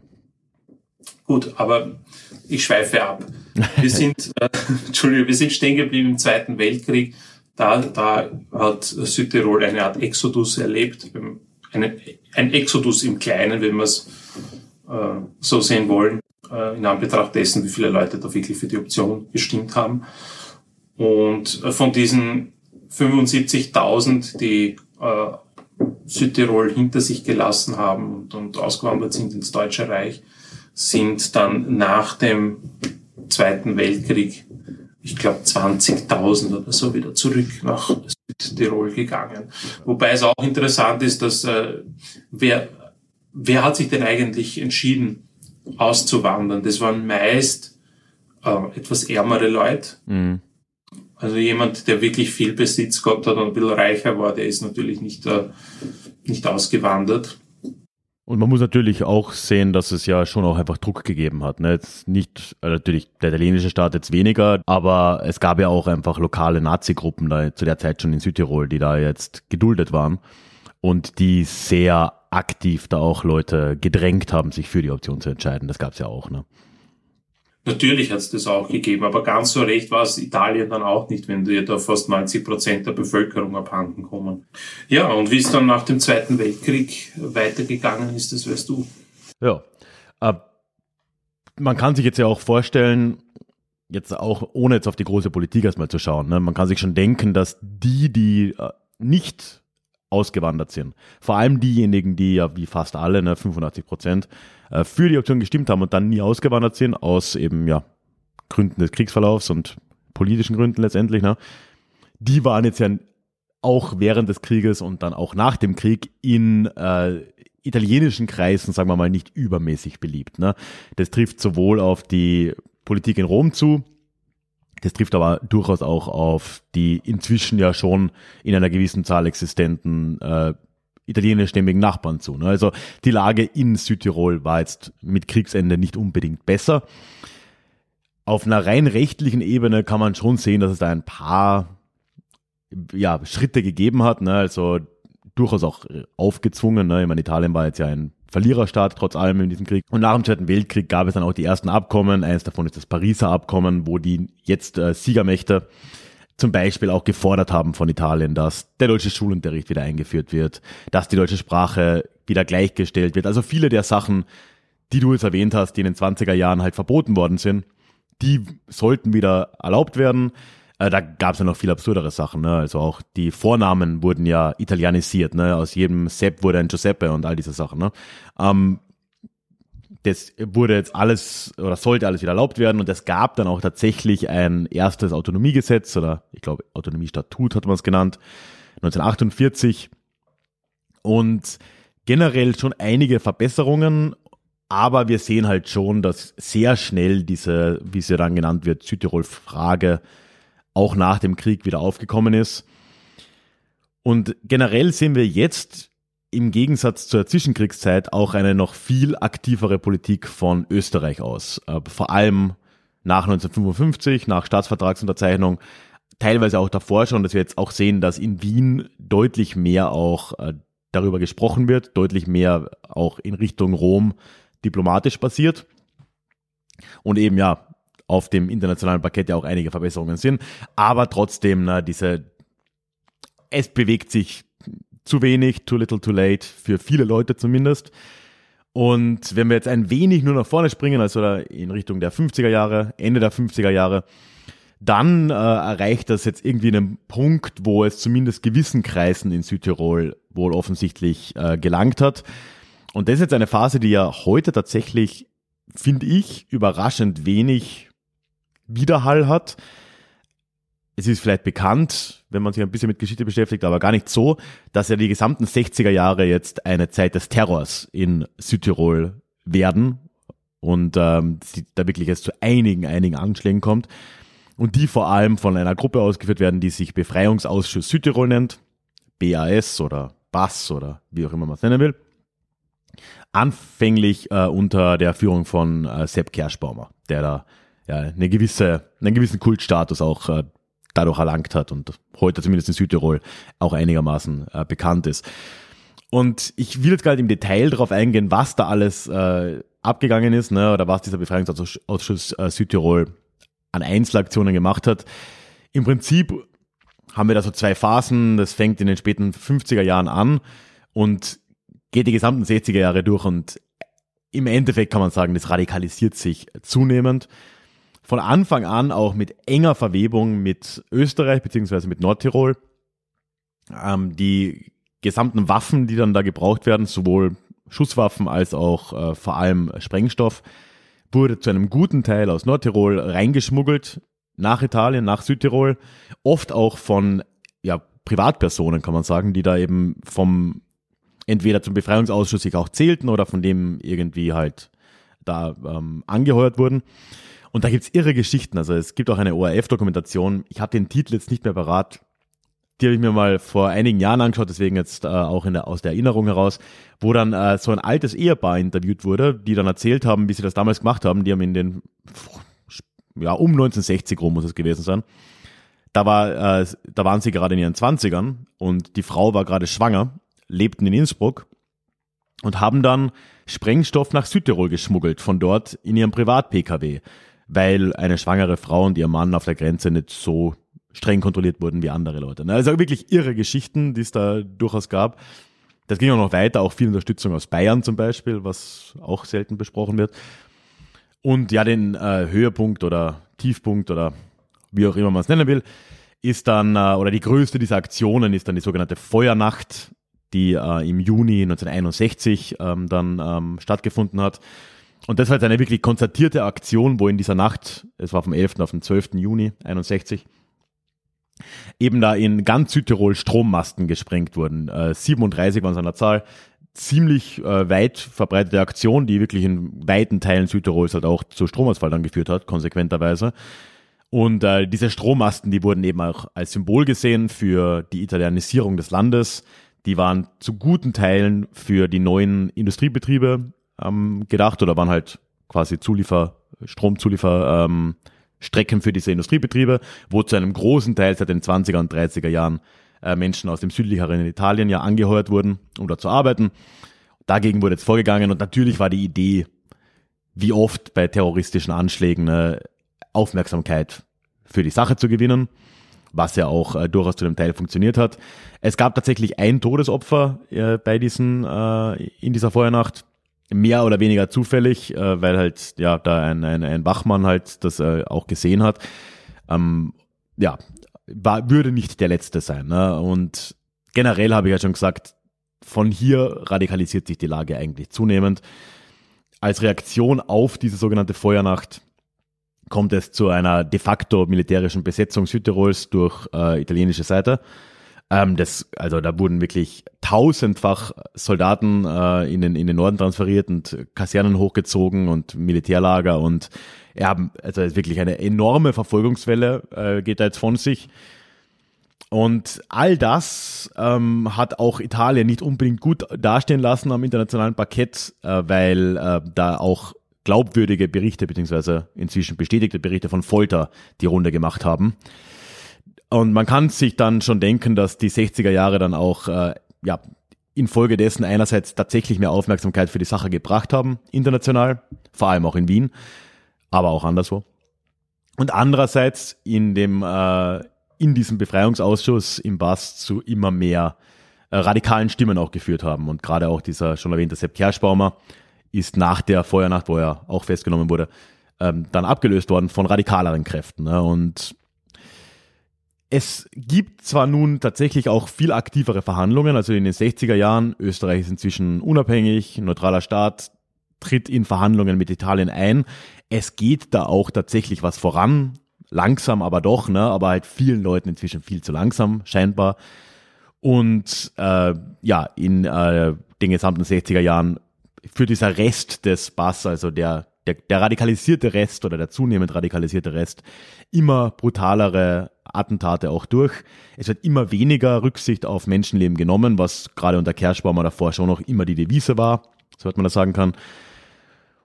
Gut, aber ich schweife ab. Wir sind, äh, Entschuldigung, wir sind stehen geblieben im Zweiten Weltkrieg. Da, da hat Südtirol eine Art Exodus erlebt, eine, ein Exodus im Kleinen, wenn wir es äh, so sehen wollen, äh, in Anbetracht dessen, wie viele Leute da wirklich für die Option gestimmt haben. Und äh, von diesen 75.000, die äh, Südtirol hinter sich gelassen haben und, und ausgewandert sind ins Deutsche Reich, sind dann nach dem Zweiten Weltkrieg, ich glaube 20.000 oder so, wieder zurück nach Südtirol gegangen. Wobei es auch interessant ist, dass äh, wer, wer hat sich denn eigentlich entschieden, auszuwandern? Das waren meist äh, etwas ärmere Leute. Mhm. Also jemand, der wirklich viel Besitz gehabt hat und ein bisschen reicher war, der ist natürlich nicht, äh, nicht ausgewandert. Und man muss natürlich auch sehen, dass es ja schon auch einfach Druck gegeben hat. Ne? Jetzt nicht, äh, natürlich der italienische Staat jetzt weniger, aber es gab ja auch einfach lokale Nazi-Gruppen da zu der Zeit schon in Südtirol, die da jetzt geduldet waren und die sehr aktiv da auch Leute gedrängt haben, sich für die Option zu entscheiden. Das gab es ja auch. Ne? Natürlich hat es das auch gegeben, aber ganz so recht war es Italien dann auch nicht, wenn dir da fast 90 Prozent der Bevölkerung abhanden kommen. Ja, und wie es dann nach dem Zweiten Weltkrieg weitergegangen ist, das weißt du. Ja. Äh, man kann sich jetzt ja auch vorstellen, jetzt auch ohne jetzt auf die große Politik erstmal zu schauen, ne? man kann sich schon denken, dass die, die äh, nicht ausgewandert sind, vor allem diejenigen, die ja wie fast alle, ne, 85 Prozent, äh, für die Option gestimmt haben und dann nie ausgewandert sind, aus eben ja Gründen des Kriegsverlaufs und politischen Gründen letztendlich, ne, die waren jetzt ja auch während des Krieges und dann auch nach dem Krieg in äh, italienischen Kreisen, sagen wir mal, nicht übermäßig beliebt. Ne? Das trifft sowohl auf die Politik in Rom zu, das trifft aber durchaus auch auf die inzwischen ja schon in einer gewissen Zahl existenten äh, italienischstämmigen Nachbarn zu. Ne? Also die Lage in Südtirol war jetzt mit Kriegsende nicht unbedingt besser. Auf einer rein rechtlichen Ebene kann man schon sehen, dass es da ein paar ja, Schritte gegeben hat. Ne? Also durchaus auch aufgezwungen. Ne? Ich meine, Italien war jetzt ja ein Verliererstaat trotz allem in diesem Krieg. Und nach dem Zweiten Weltkrieg gab es dann auch die ersten Abkommen. Eines davon ist das Pariser Abkommen, wo die jetzt äh, Siegermächte zum Beispiel auch gefordert haben von Italien, dass der deutsche Schulunterricht wieder eingeführt wird, dass die deutsche Sprache wieder gleichgestellt wird. Also viele der Sachen, die du jetzt erwähnt hast, die in den 20er Jahren halt verboten worden sind, die sollten wieder erlaubt werden. Äh, da gab es ja noch viel absurdere Sachen. Ne? Also auch die Vornamen wurden ja italienisiert. Ne? Aus jedem Sepp wurde ein Giuseppe und all diese Sachen. Ne? Ähm, das wurde jetzt alles oder sollte alles wieder erlaubt werden und es gab dann auch tatsächlich ein erstes Autonomiegesetz oder ich glaube Autonomiestatut hat man es genannt, 1948 und generell schon einige Verbesserungen, aber wir sehen halt schon, dass sehr schnell diese, wie sie dann genannt wird, Südtirol-Frage auch nach dem Krieg wieder aufgekommen ist. Und generell sehen wir jetzt im Gegensatz zur Zwischenkriegszeit auch eine noch viel aktivere Politik von Österreich aus. Äh, vor allem nach 1955, nach Staatsvertragsunterzeichnung, teilweise auch davor schon, dass wir jetzt auch sehen, dass in Wien deutlich mehr auch äh, darüber gesprochen wird, deutlich mehr auch in Richtung Rom diplomatisch passiert. Und eben ja, auf dem internationalen Parkett ja auch einige Verbesserungen sind. Aber trotzdem, na, diese, es bewegt sich zu wenig, too little, too late, für viele Leute zumindest. Und wenn wir jetzt ein wenig nur nach vorne springen, also in Richtung der 50er Jahre, Ende der 50er Jahre, dann äh, erreicht das jetzt irgendwie einen Punkt, wo es zumindest gewissen Kreisen in Südtirol wohl offensichtlich äh, gelangt hat. Und das ist jetzt eine Phase, die ja heute tatsächlich, finde ich, überraschend wenig Widerhall hat. Es ist vielleicht bekannt, wenn man sich ein bisschen mit Geschichte beschäftigt, aber gar nicht so, dass ja die gesamten 60er Jahre jetzt eine Zeit des Terrors in Südtirol werden und ähm, da wirklich jetzt zu einigen, einigen Anschlägen kommt und die vor allem von einer Gruppe ausgeführt werden, die sich Befreiungsausschuss Südtirol nennt, BAS oder BAS oder wie auch immer man es nennen will. Anfänglich äh, unter der Führung von äh, Sepp Kerschbaumer, der da ja, eine gewisse, einen gewissen Kultstatus auch äh, dadurch erlangt hat und heute zumindest in Südtirol auch einigermaßen äh, bekannt ist. Und ich will jetzt nicht im Detail darauf eingehen, was da alles äh, abgegangen ist, ne, oder was dieser Befreiungsausschuss äh, Südtirol an Einzelaktionen gemacht hat. Im Prinzip haben wir da so zwei Phasen. Das fängt in den späten 50er Jahren an und geht die gesamten 60er Jahre durch und im Endeffekt kann man sagen, das radikalisiert sich zunehmend von Anfang an auch mit enger Verwebung mit Österreich beziehungsweise mit Nordtirol. Ähm, die gesamten Waffen, die dann da gebraucht werden, sowohl Schusswaffen als auch äh, vor allem Sprengstoff, wurde zu einem guten Teil aus Nordtirol reingeschmuggelt nach Italien, nach Südtirol, oft auch von ja, Privatpersonen, kann man sagen, die da eben vom entweder zum Befreiungsausschuss sich auch zählten oder von dem irgendwie halt da ähm, angeheuert wurden. Und da gibt's irre Geschichten. Also es gibt auch eine ORF-Dokumentation. Ich habe den Titel jetzt nicht mehr parat. Die habe ich mir mal vor einigen Jahren angeschaut, deswegen jetzt äh, auch der, aus der Erinnerung heraus, wo dann äh, so ein altes Ehepaar interviewt wurde, die dann erzählt haben, wie sie das damals gemacht haben. Die haben in den, ja, um 1960 rum muss es gewesen sein. Da, war, äh, da waren sie gerade in ihren Zwanzigern und die Frau war gerade schwanger, lebten in Innsbruck und haben dann Sprengstoff nach Südtirol geschmuggelt, von dort in ihrem Privat-Pkw weil eine schwangere Frau und ihr Mann auf der Grenze nicht so streng kontrolliert wurden wie andere Leute. Ne? Also wirklich irre Geschichten, die es da durchaus gab. Das ging auch noch weiter, auch viel Unterstützung aus Bayern zum Beispiel, was auch selten besprochen wird. Und ja, den äh, Höhepunkt oder Tiefpunkt oder wie auch immer man es nennen will, ist dann, äh, oder die größte dieser Aktionen ist dann die sogenannte Feuernacht, die äh, im Juni 1961 ähm, dann ähm, stattgefunden hat. Und das war jetzt eine wirklich konzertierte Aktion, wo in dieser Nacht, es war vom 11. auf den 12. Juni 61, eben da in ganz Südtirol Strommasten gesprengt wurden. Äh, 37 waren es an der Zahl. Ziemlich äh, weit verbreitete Aktion, die wirklich in weiten Teilen Südtirols halt auch zu Stromausfall dann geführt hat, konsequenterweise. Und äh, diese Strommasten, die wurden eben auch als Symbol gesehen für die Italienisierung des Landes. Die waren zu guten Teilen für die neuen Industriebetriebe ähm, gedacht oder waren halt quasi Zuliefer, Stromzuliefer ähm, Strecken für diese Industriebetriebe, wo zu einem großen Teil seit den 20er und 30er Jahren äh, Menschen aus dem südlicheren Italien ja angeheuert wurden, um da zu arbeiten. Dagegen wurde jetzt vorgegangen und natürlich war die Idee, wie oft bei terroristischen Anschlägen, äh, Aufmerksamkeit für die Sache zu gewinnen, was ja auch äh, durchaus zu dem Teil funktioniert hat. Es gab tatsächlich ein Todesopfer äh, bei diesen, äh, in dieser Feuernacht mehr oder weniger zufällig, äh, weil halt ja da ein, ein, ein Wachmann halt das äh, auch gesehen hat. Ähm, ja, war, würde nicht der letzte sein. Ne? Und generell habe ich ja schon gesagt, von hier radikalisiert sich die Lage eigentlich zunehmend. Als Reaktion auf diese sogenannte Feuernacht kommt es zu einer de facto militärischen Besetzung Südtirols durch äh, italienische Seite. Ähm, das, also da wurden wirklich tausendfach Soldaten äh, in, den, in den Norden transferiert und Kasernen hochgezogen und Militärlager und ja, also wirklich eine enorme Verfolgungswelle äh, geht da jetzt von sich. Und all das ähm, hat auch Italien nicht unbedingt gut dastehen lassen am internationalen Parkett, äh, weil äh, da auch glaubwürdige Berichte beziehungsweise inzwischen bestätigte Berichte von Folter die Runde gemacht haben. Und man kann sich dann schon denken, dass die 60er Jahre dann auch äh, ja, infolgedessen einerseits tatsächlich mehr Aufmerksamkeit für die Sache gebracht haben, international, vor allem auch in Wien, aber auch anderswo. Und andererseits in dem äh, in diesem Befreiungsausschuss im Bass zu immer mehr äh, radikalen Stimmen auch geführt haben. Und gerade auch dieser schon erwähnte Sepp Kerschbaumer ist nach der Feuernacht, wo er auch festgenommen wurde, ähm, dann abgelöst worden von radikaleren Kräften. Ne? Und es gibt zwar nun tatsächlich auch viel aktivere Verhandlungen, also in den 60er Jahren, Österreich ist inzwischen unabhängig, neutraler Staat, tritt in Verhandlungen mit Italien ein. Es geht da auch tatsächlich was voran, langsam aber doch, ne, aber halt vielen Leuten inzwischen viel zu langsam, scheinbar. Und äh, ja, in äh, den gesamten 60er Jahren führt dieser Rest des Bass, also der, der, der radikalisierte Rest oder der zunehmend radikalisierte Rest, immer brutalere Attentate auch durch. Es wird immer weniger Rücksicht auf Menschenleben genommen, was gerade unter Kerschbaumer davor schon noch immer die Devise war, so hat man das sagen kann.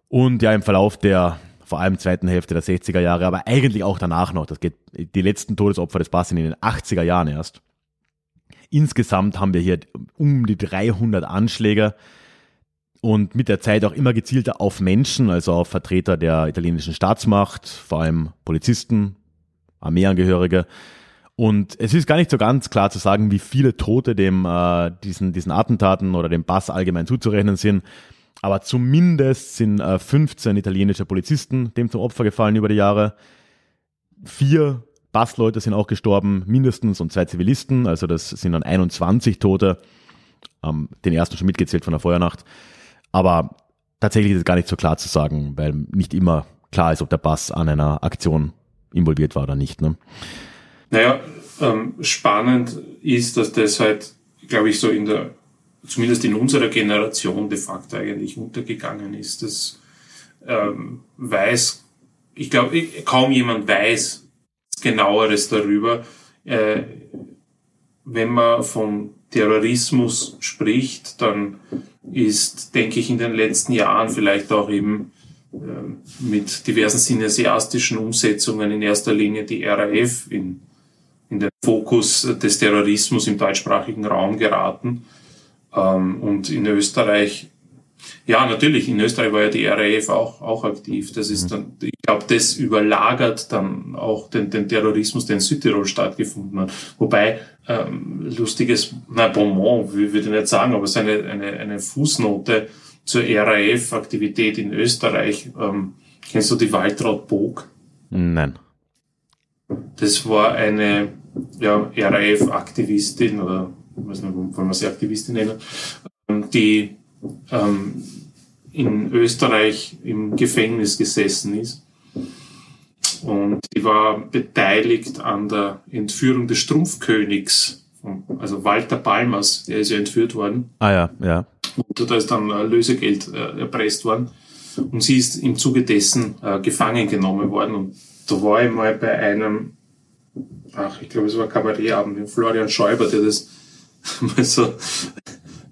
Und ja, im Verlauf der vor allem zweiten Hälfte der 60er Jahre, aber eigentlich auch danach noch, das geht, die letzten Todesopfer des Bass in den 80er Jahren erst. Insgesamt haben wir hier um die 300 Anschläge und mit der Zeit auch immer gezielter auf Menschen, also auf Vertreter der italienischen Staatsmacht, vor allem Polizisten, Armeeangehörige. Und es ist gar nicht so ganz klar zu sagen, wie viele Tote dem äh, diesen, diesen Attentaten oder dem Bass allgemein zuzurechnen sind. Aber zumindest sind äh, 15 italienische Polizisten dem zum Opfer gefallen über die Jahre. Vier Bassleute sind auch gestorben, mindestens, und zwei Zivilisten. Also das sind dann 21 Tote. Ähm, den ersten schon mitgezählt von der Feuernacht. Aber tatsächlich ist es gar nicht so klar zu sagen, weil nicht immer klar ist, ob der Bass an einer Aktion involviert war oder nicht. Ne? Naja, ähm, spannend ist, dass das halt, glaube ich, so in der, zumindest in unserer Generation de facto eigentlich untergegangen ist. Das ähm, weiß, ich glaube, kaum jemand weiß genaueres darüber. Äh, wenn man von Terrorismus spricht, dann ist, denke ich, in den letzten Jahren vielleicht auch eben mit diversen cineastischen Umsetzungen in erster Linie die RAF in, in den Fokus des Terrorismus im deutschsprachigen Raum geraten. Ähm, und in Österreich Ja, natürlich. In Österreich war ja die RAF auch, auch aktiv. Das ist dann, ich glaube, das überlagert dann auch den, den Terrorismus, der in Südtirol stattgefunden hat. Wobei, ähm, lustiges, na, Bonbon, würde ich nicht sagen, aber es ist eine, eine, eine Fußnote zur RAF-Aktivität in Österreich. Ähm, kennst du die Waltraud Bog? Nein. Das war eine ja, RAF-Aktivistin oder ich weiß nicht, wollen wir sie Aktivistin nennen, ähm, die ähm, in Österreich im Gefängnis gesessen ist. Und die war beteiligt an der Entführung des Strumpfkönigs, also Walter Palmers, der ist ja entführt worden. Ah ja, ja. Und da ist dann äh, Lösegeld äh, erpresst worden. Und sie ist im Zuge dessen äh, gefangen genommen worden. Und da war ich mal bei einem, ach, ich glaube, es war Kabarettabend mit Florian Schäuber, der das mal so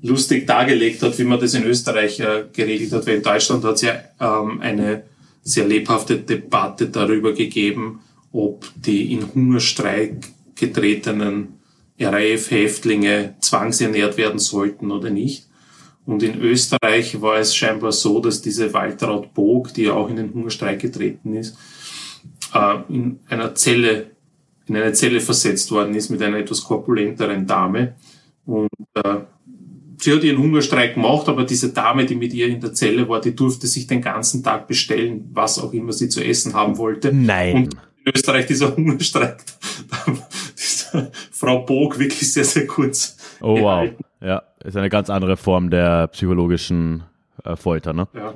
lustig dargelegt hat, wie man das in Österreich geregelt hat, weil in Deutschland hat es ja ähm, eine sehr lebhafte Debatte darüber gegeben, ob die in Hungerstreik getretenen RAF-Häftlinge zwangsernährt werden sollten oder nicht. Und in Österreich war es scheinbar so, dass diese Waltraud Bog, die ja auch in den Hungerstreik getreten ist, äh, in einer Zelle, in eine Zelle versetzt worden ist mit einer etwas korpulenteren Dame. Und äh, sie hat ihren Hungerstreik gemacht, aber diese Dame, die mit ihr in der Zelle war, die durfte sich den ganzen Tag bestellen, was auch immer sie zu essen haben wollte. Nein. Und in Österreich dieser Hungerstreik, Frau Bog wirklich sehr, sehr kurz. Oh wow. Ja, ist eine ganz andere Form der psychologischen äh, Folter, ne? Ja.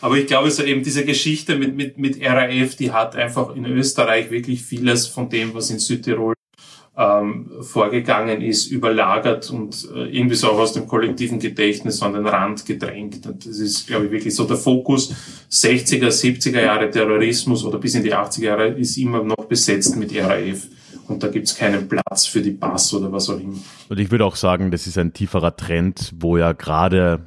Aber ich glaube, so eben diese Geschichte mit, mit, mit RAF, die hat einfach in Österreich wirklich vieles von dem, was in Südtirol ähm, vorgegangen ist, überlagert und äh, irgendwie so auch aus dem kollektiven Gedächtnis an den Rand gedrängt. Und das ist, glaube ich, wirklich so der Fokus 60er, 70er Jahre Terrorismus oder bis in die 80er Jahre ist immer noch besetzt mit RAF. Und da gibt's keinen Platz für die Bass oder was auch immer. Und ich würde auch sagen, das ist ein tieferer Trend, wo ja gerade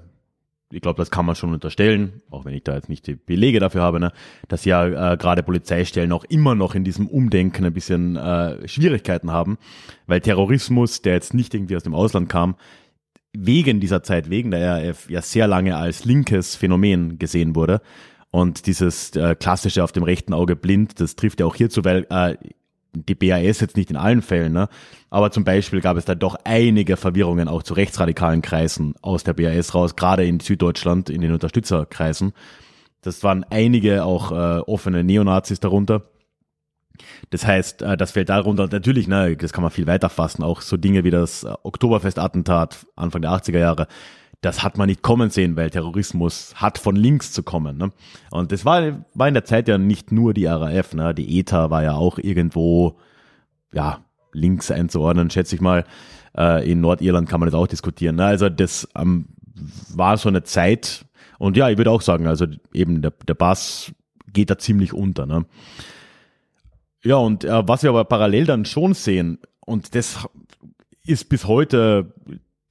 ich glaube, das kann man schon unterstellen, auch wenn ich da jetzt nicht die Belege dafür habe, ne, dass ja äh, gerade Polizeistellen auch immer noch in diesem Umdenken ein bisschen äh, Schwierigkeiten haben, weil Terrorismus, der jetzt nicht irgendwie aus dem Ausland kam, wegen dieser Zeit, wegen der RAF ja sehr lange als linkes Phänomen gesehen wurde. Und dieses äh, klassische auf dem rechten Auge blind, das trifft ja auch hierzu, weil äh, die BAS jetzt nicht in allen Fällen, ne? aber zum Beispiel gab es da doch einige Verwirrungen auch zu rechtsradikalen Kreisen aus der BAS raus, gerade in Süddeutschland, in den Unterstützerkreisen. Das waren einige auch äh, offene Neonazis darunter. Das heißt, äh, das fällt darunter natürlich, ne, das kann man viel weiter fassen, auch so Dinge wie das äh, Oktoberfestattentat Anfang der 80er Jahre, das hat man nicht kommen sehen, weil Terrorismus hat von links zu kommen. Ne? Und das war, war in der Zeit ja nicht nur die RAF, ne? die ETA war ja auch irgendwo, ja, links einzuordnen, schätze ich mal. Äh, in Nordirland kann man das auch diskutieren. Ne? Also das ähm, war so eine Zeit, und ja, ich würde auch sagen, also eben der, der Bass geht da ziemlich unter. Ne? Ja, und äh, was wir aber parallel dann schon sehen, und das ist bis heute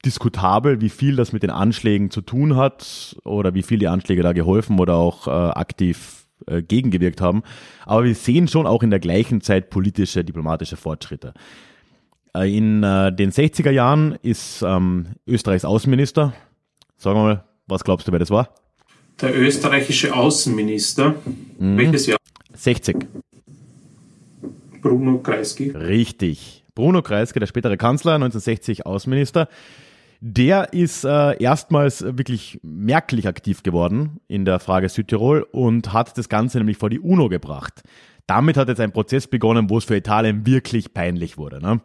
diskutabel, wie viel das mit den Anschlägen zu tun hat oder wie viel die Anschläge da geholfen oder auch äh, aktiv äh, gegengewirkt haben. Aber wir sehen schon auch in der gleichen Zeit politische, diplomatische Fortschritte. Äh, in äh, den 60er Jahren ist ähm, Österreichs Außenminister, sagen wir mal, was glaubst du, wer das war? Der österreichische Außenminister, mhm. welches Jahr? 60. Bruno Kreisky. Richtig. Bruno Kreisky, der spätere Kanzler, 1960 Außenminister. Der ist äh, erstmals wirklich merklich aktiv geworden in der Frage Südtirol und hat das Ganze nämlich vor die UNO gebracht. Damit hat jetzt ein Prozess begonnen, wo es für Italien wirklich peinlich wurde. Ne?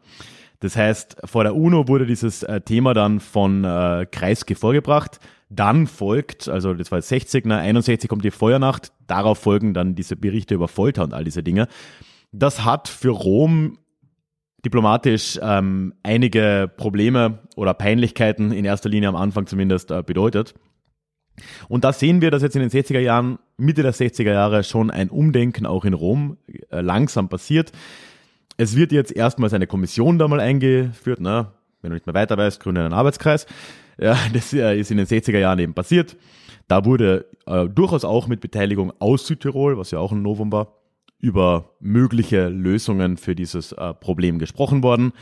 Das heißt, vor der UNO wurde dieses äh, Thema dann von äh, Kreisky vorgebracht. Dann folgt, also das war jetzt 60, ne, 61 kommt die Feuernacht, darauf folgen dann diese Berichte über Folter und all diese Dinge. Das hat für Rom diplomatisch ähm, einige Probleme oder Peinlichkeiten in erster Linie am Anfang zumindest äh, bedeutet. Und da sehen wir, dass jetzt in den 60er Jahren, Mitte der 60er Jahre schon ein Umdenken auch in Rom äh, langsam passiert. Es wird jetzt erstmals eine Kommission da mal eingeführt, ne? wenn du nicht mehr weiter weißt, gründen einen Arbeitskreis. Ja, das äh, ist in den 60er Jahren eben passiert. Da wurde äh, durchaus auch mit Beteiligung aus Südtirol, was ja auch ein Novum war, über mögliche Lösungen für dieses äh, Problem gesprochen worden.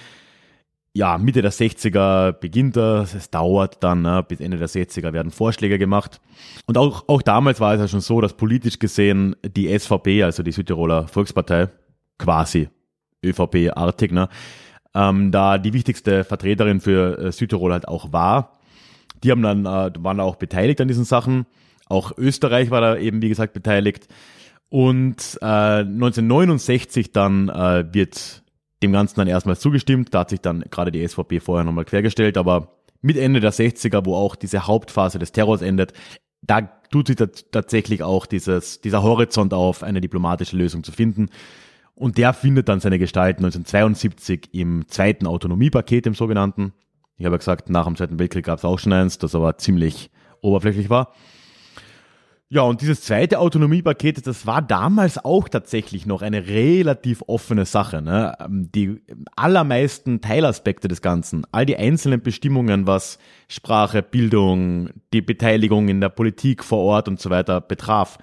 ja, Mitte der 60er beginnt das, es dauert dann, ne, bis Ende der 60er werden Vorschläge gemacht. Und auch, auch damals war es ja schon so, dass politisch gesehen die SVP, also die Südtiroler Volkspartei, quasi ÖVP-artig, ne, ähm, da die wichtigste Vertreterin für äh, Südtirol halt auch war. Die haben dann, äh, waren auch beteiligt an diesen Sachen. Auch Österreich war da eben, wie gesagt, beteiligt. Und äh, 1969 dann äh, wird dem Ganzen dann erstmal zugestimmt. Da hat sich dann gerade die SVP vorher nochmal quergestellt, aber mit Ende der 60er, wo auch diese Hauptphase des Terrors endet, da tut sich tatsächlich auch dieses, dieser Horizont auf, eine diplomatische Lösung zu finden. Und der findet dann seine Gestalt 1972 im zweiten Autonomiepaket, im sogenannten. Ich habe ja gesagt, nach dem Zweiten Weltkrieg gab es auch schon eins, das aber ziemlich oberflächlich war. Ja, und dieses zweite Autonomiepaket, das war damals auch tatsächlich noch eine relativ offene Sache. Ne? Ähm, die allermeisten Teilaspekte des Ganzen, all die einzelnen Bestimmungen, was Sprache, Bildung, die Beteiligung in der Politik vor Ort und so weiter betraf,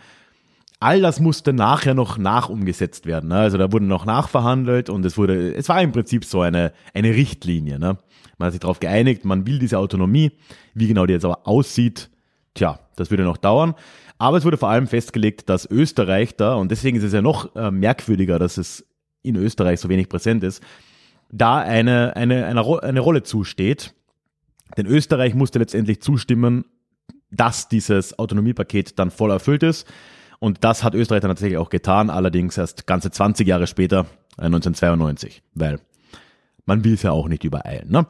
all das musste nachher noch nachumgesetzt werden. Ne? Also da wurde noch nachverhandelt und es wurde, es war im Prinzip so eine, eine Richtlinie. Ne? Man hat sich darauf geeinigt, man will diese Autonomie. Wie genau die jetzt aber aussieht, tja, das würde noch dauern. Aber es wurde vor allem festgelegt, dass Österreich da, und deswegen ist es ja noch äh, merkwürdiger, dass es in Österreich so wenig präsent ist, da eine, eine, eine, eine Rolle zusteht. Denn Österreich musste letztendlich zustimmen, dass dieses Autonomiepaket dann voll erfüllt ist. Und das hat Österreich dann tatsächlich auch getan, allerdings erst ganze 20 Jahre später, 1992, äh, weil man will es ja auch nicht übereilen. Ne?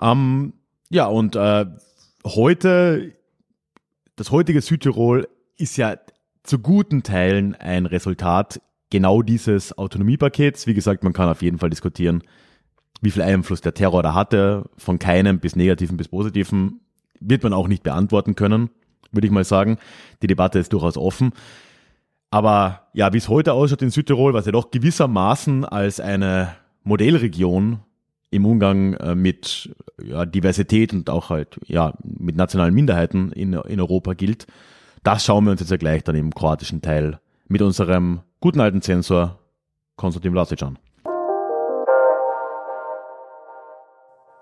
Ähm, ja, und äh, heute, das heutige Südtirol ist ja zu guten Teilen ein Resultat genau dieses Autonomiepakets. Wie gesagt, man kann auf jeden Fall diskutieren, wie viel Einfluss der Terror da hatte, von keinem bis negativen bis positiven, wird man auch nicht beantworten können würde ich mal sagen. Die Debatte ist durchaus offen. Aber ja, wie es heute ausschaut in Südtirol, was ja doch gewissermaßen als eine Modellregion im Umgang äh, mit ja, Diversität und auch halt ja mit nationalen Minderheiten in, in Europa gilt, das schauen wir uns jetzt ja gleich dann im kroatischen Teil mit unserem guten alten Zensor Konstantin Vlasic an.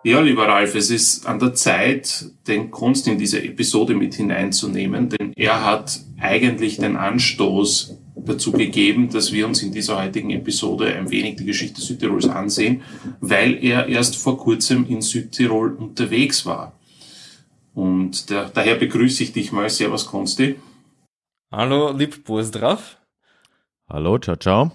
Ja, lieber Ralf, es ist an der Zeit, den Kunst in diese Episode mit hineinzunehmen, denn er hat eigentlich den Anstoß dazu gegeben, dass wir uns in dieser heutigen Episode ein wenig die Geschichte Südtirols ansehen, weil er erst vor kurzem in Südtirol unterwegs war. Und der, daher begrüße ich dich mal. Servus, Konsti. Hallo, lieb drauf. Hallo, ciao, ciao.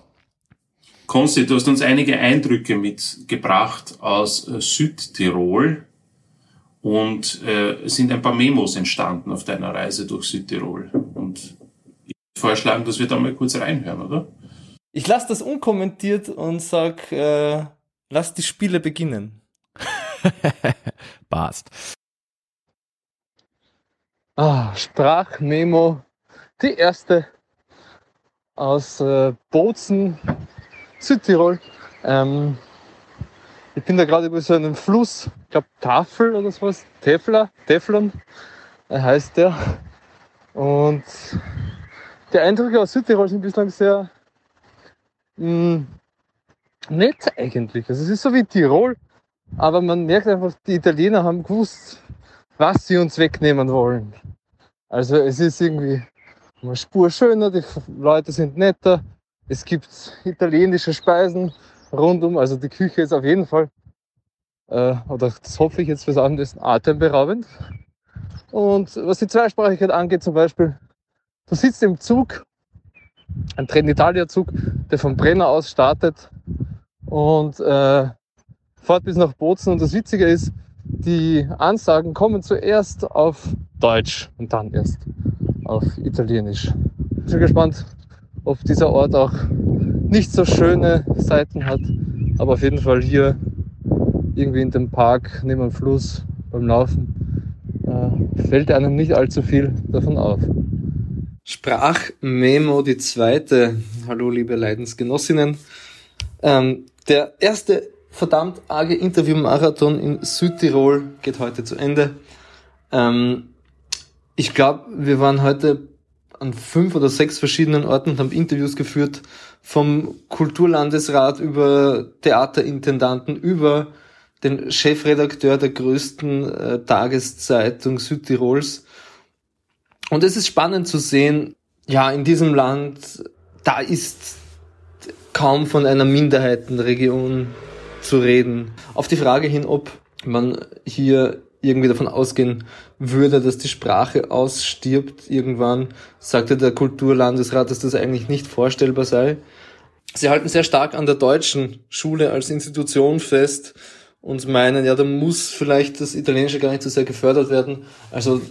Konsti, du hast uns einige Eindrücke mitgebracht aus äh, Südtirol und äh, es sind ein paar Memos entstanden auf deiner Reise durch Südtirol. Und ich würde vorschlagen, dass wir da mal kurz reinhören, oder? Ich lasse das unkommentiert und sag, äh, lass die Spiele beginnen. Passt. Ah, Sprachmemo, die erste aus äh, Bozen Südtirol. Ähm, ich bin da gerade über so einen Fluss, ich glaube Tafel oder sowas, Tefla, Teflon äh, heißt der. Und die Eindrücke aus Südtirol sind bislang sehr mh, mm, nett eigentlich. Also es ist so wie Tirol, aber man merkt einfach, die Italiener haben gewusst, was sie uns wegnehmen wollen. Also es ist irgendwie eine Spur schöner, die Leute sind netter, es gibt italienische Speisen rundum, also die Küche ist auf jeden Fall, äh, oder das hoffe ich jetzt fürs Abendessen, atemberaubend. Und was die Zweisprachigkeit angeht zum Beispiel, du sitzt im Zug, ein Trenitalia-Zug, der vom Brenner aus startet und äh, fährt bis nach Bozen. Und das Witzige ist, die Ansagen kommen zuerst auf Deutsch und dann erst auf Italienisch. Ich bin gespannt, ob dieser Ort auch nicht so schöne Seiten hat. Aber auf jeden Fall hier irgendwie in dem Park neben dem Fluss beim Laufen äh, fällt einem nicht allzu viel davon auf. Sprachmemo, die zweite. Hallo, liebe Leidensgenossinnen. Ähm, der erste verdammt arge Interview-Marathon in Südtirol geht heute zu Ende. Ähm, ich glaube, wir waren heute an fünf oder sechs verschiedenen Orten und haben Interviews geführt, vom Kulturlandesrat über Theaterintendanten, über den Chefredakteur der größten äh, Tageszeitung Südtirols. Und es ist spannend zu sehen, ja, in diesem Land, da ist kaum von einer Minderheitenregion zu reden. Auf die Frage hin, ob man hier irgendwie davon ausgehen würde, dass die Sprache ausstirbt irgendwann, sagte der Kulturlandesrat, dass das eigentlich nicht vorstellbar sei. Sie halten sehr stark an der deutschen Schule als Institution fest und meinen, ja, da muss vielleicht das Italienische gar nicht so sehr gefördert werden. Also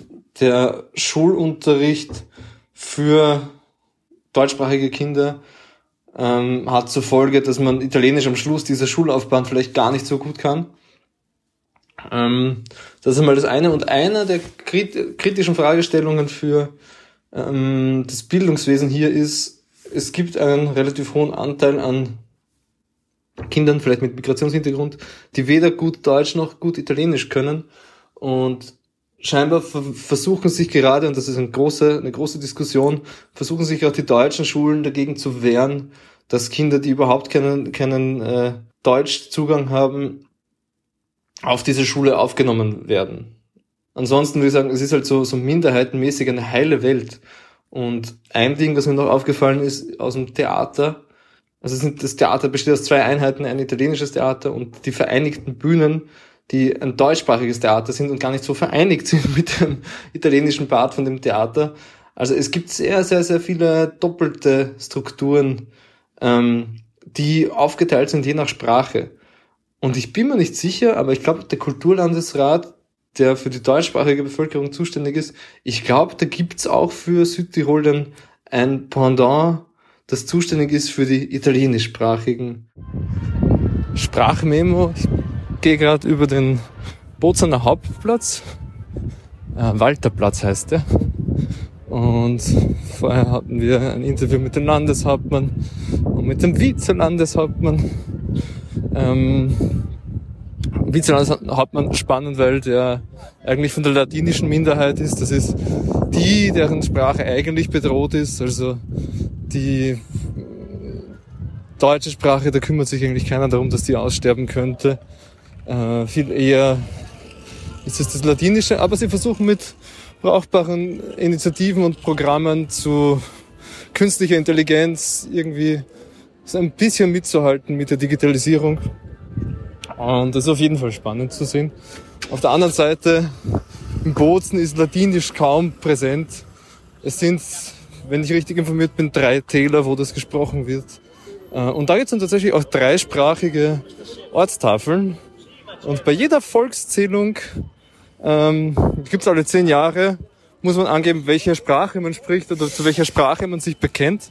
der Schulunterricht für deutschsprachige Kinder ähm, hat zur Folge, dass man Italienisch am Schluss dieser Schullaufbahn vielleicht gar nicht so gut kann. Ähm, das ist einmal das eine. Und einer der kritischen Fragestellungen für ähm, das Bildungswesen hier ist, es gibt einen relativ hohen Anteil an Kindern, vielleicht mit Migrationshintergrund, die weder gut Deutsch noch gut Italienisch können. Und scheinbar versuchen sich gerade, und das ist eine große, eine große Diskussion, versuchen sich auch die deutschen Schulen dagegen zu wehren, dass Kinder, die überhaupt keinen, keinen äh, Deutschzugang haben, auf diese Schule aufgenommen werden. Ansonsten würde ich sagen, es ist halt so, so minderheitenmäßig eine heile Welt. Und ein Ding, das mir noch aufgefallen ist aus dem Theater, also das Theater besteht aus zwei Einheiten, ein italienisches Theater und die Vereinigten Bühnen, die ein deutschsprachiges Theater sind und gar nicht so vereinigt sind mit dem italienischen Part von dem Theater. Also es gibt sehr, sehr, sehr viele doppelte Strukturen, ähm, die aufgeteilt sind je nach Sprache. Und ich bin mir nicht sicher, aber ich glaube, der Kulturlandesrat, der für die deutschsprachige Bevölkerung zuständig ist, ich glaube, da gibt's auch für Südtirol dann ein Pendant, das zuständig ist für die italienischsprachigen. Sprachmemo. Ich gehe gerade über den Bozener Hauptplatz. Äh, Walterplatz heißt der. Und vorher hatten wir ein Interview mit dem Landeshauptmann und mit dem Vize-Landeshauptmann. Ähm, Vize-Landeshauptmann spannend, weil der eigentlich von der ladinischen Minderheit ist. Das ist die, deren Sprache eigentlich bedroht ist. Also die deutsche Sprache, da kümmert sich eigentlich keiner darum, dass die aussterben könnte. Äh, viel eher ist es das Latinische, aber sie versuchen mit brauchbaren Initiativen und Programmen zu künstlicher Intelligenz irgendwie so ein bisschen mitzuhalten mit der Digitalisierung. Und das ist auf jeden Fall spannend zu sehen. Auf der anderen Seite, im Bozen ist Latinisch kaum präsent. Es sind, wenn ich richtig informiert bin, drei Täler, wo das gesprochen wird. Äh, und da gibt es dann tatsächlich auch dreisprachige Ortstafeln. Und bei jeder Volkszählung ähm, gibt es alle zehn Jahre, muss man angeben, welche Sprache man spricht oder zu welcher Sprache man sich bekennt.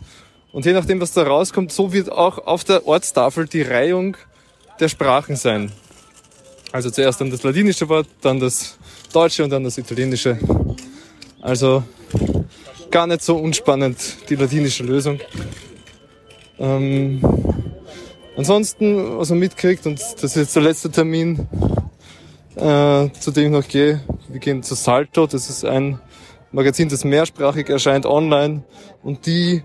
Und je nachdem, was da rauskommt, so wird auch auf der Ortstafel die Reihung der Sprachen sein. Also zuerst dann das ladinische Wort, dann das deutsche und dann das italienische. Also gar nicht so unspannend die ladinische Lösung. Ähm, ansonsten, was man mitkriegt, und das ist jetzt der letzte Termin, äh, zu dem ich noch gehe, wir gehen zu Salto, das ist ein Magazin, das mehrsprachig erscheint online. Und die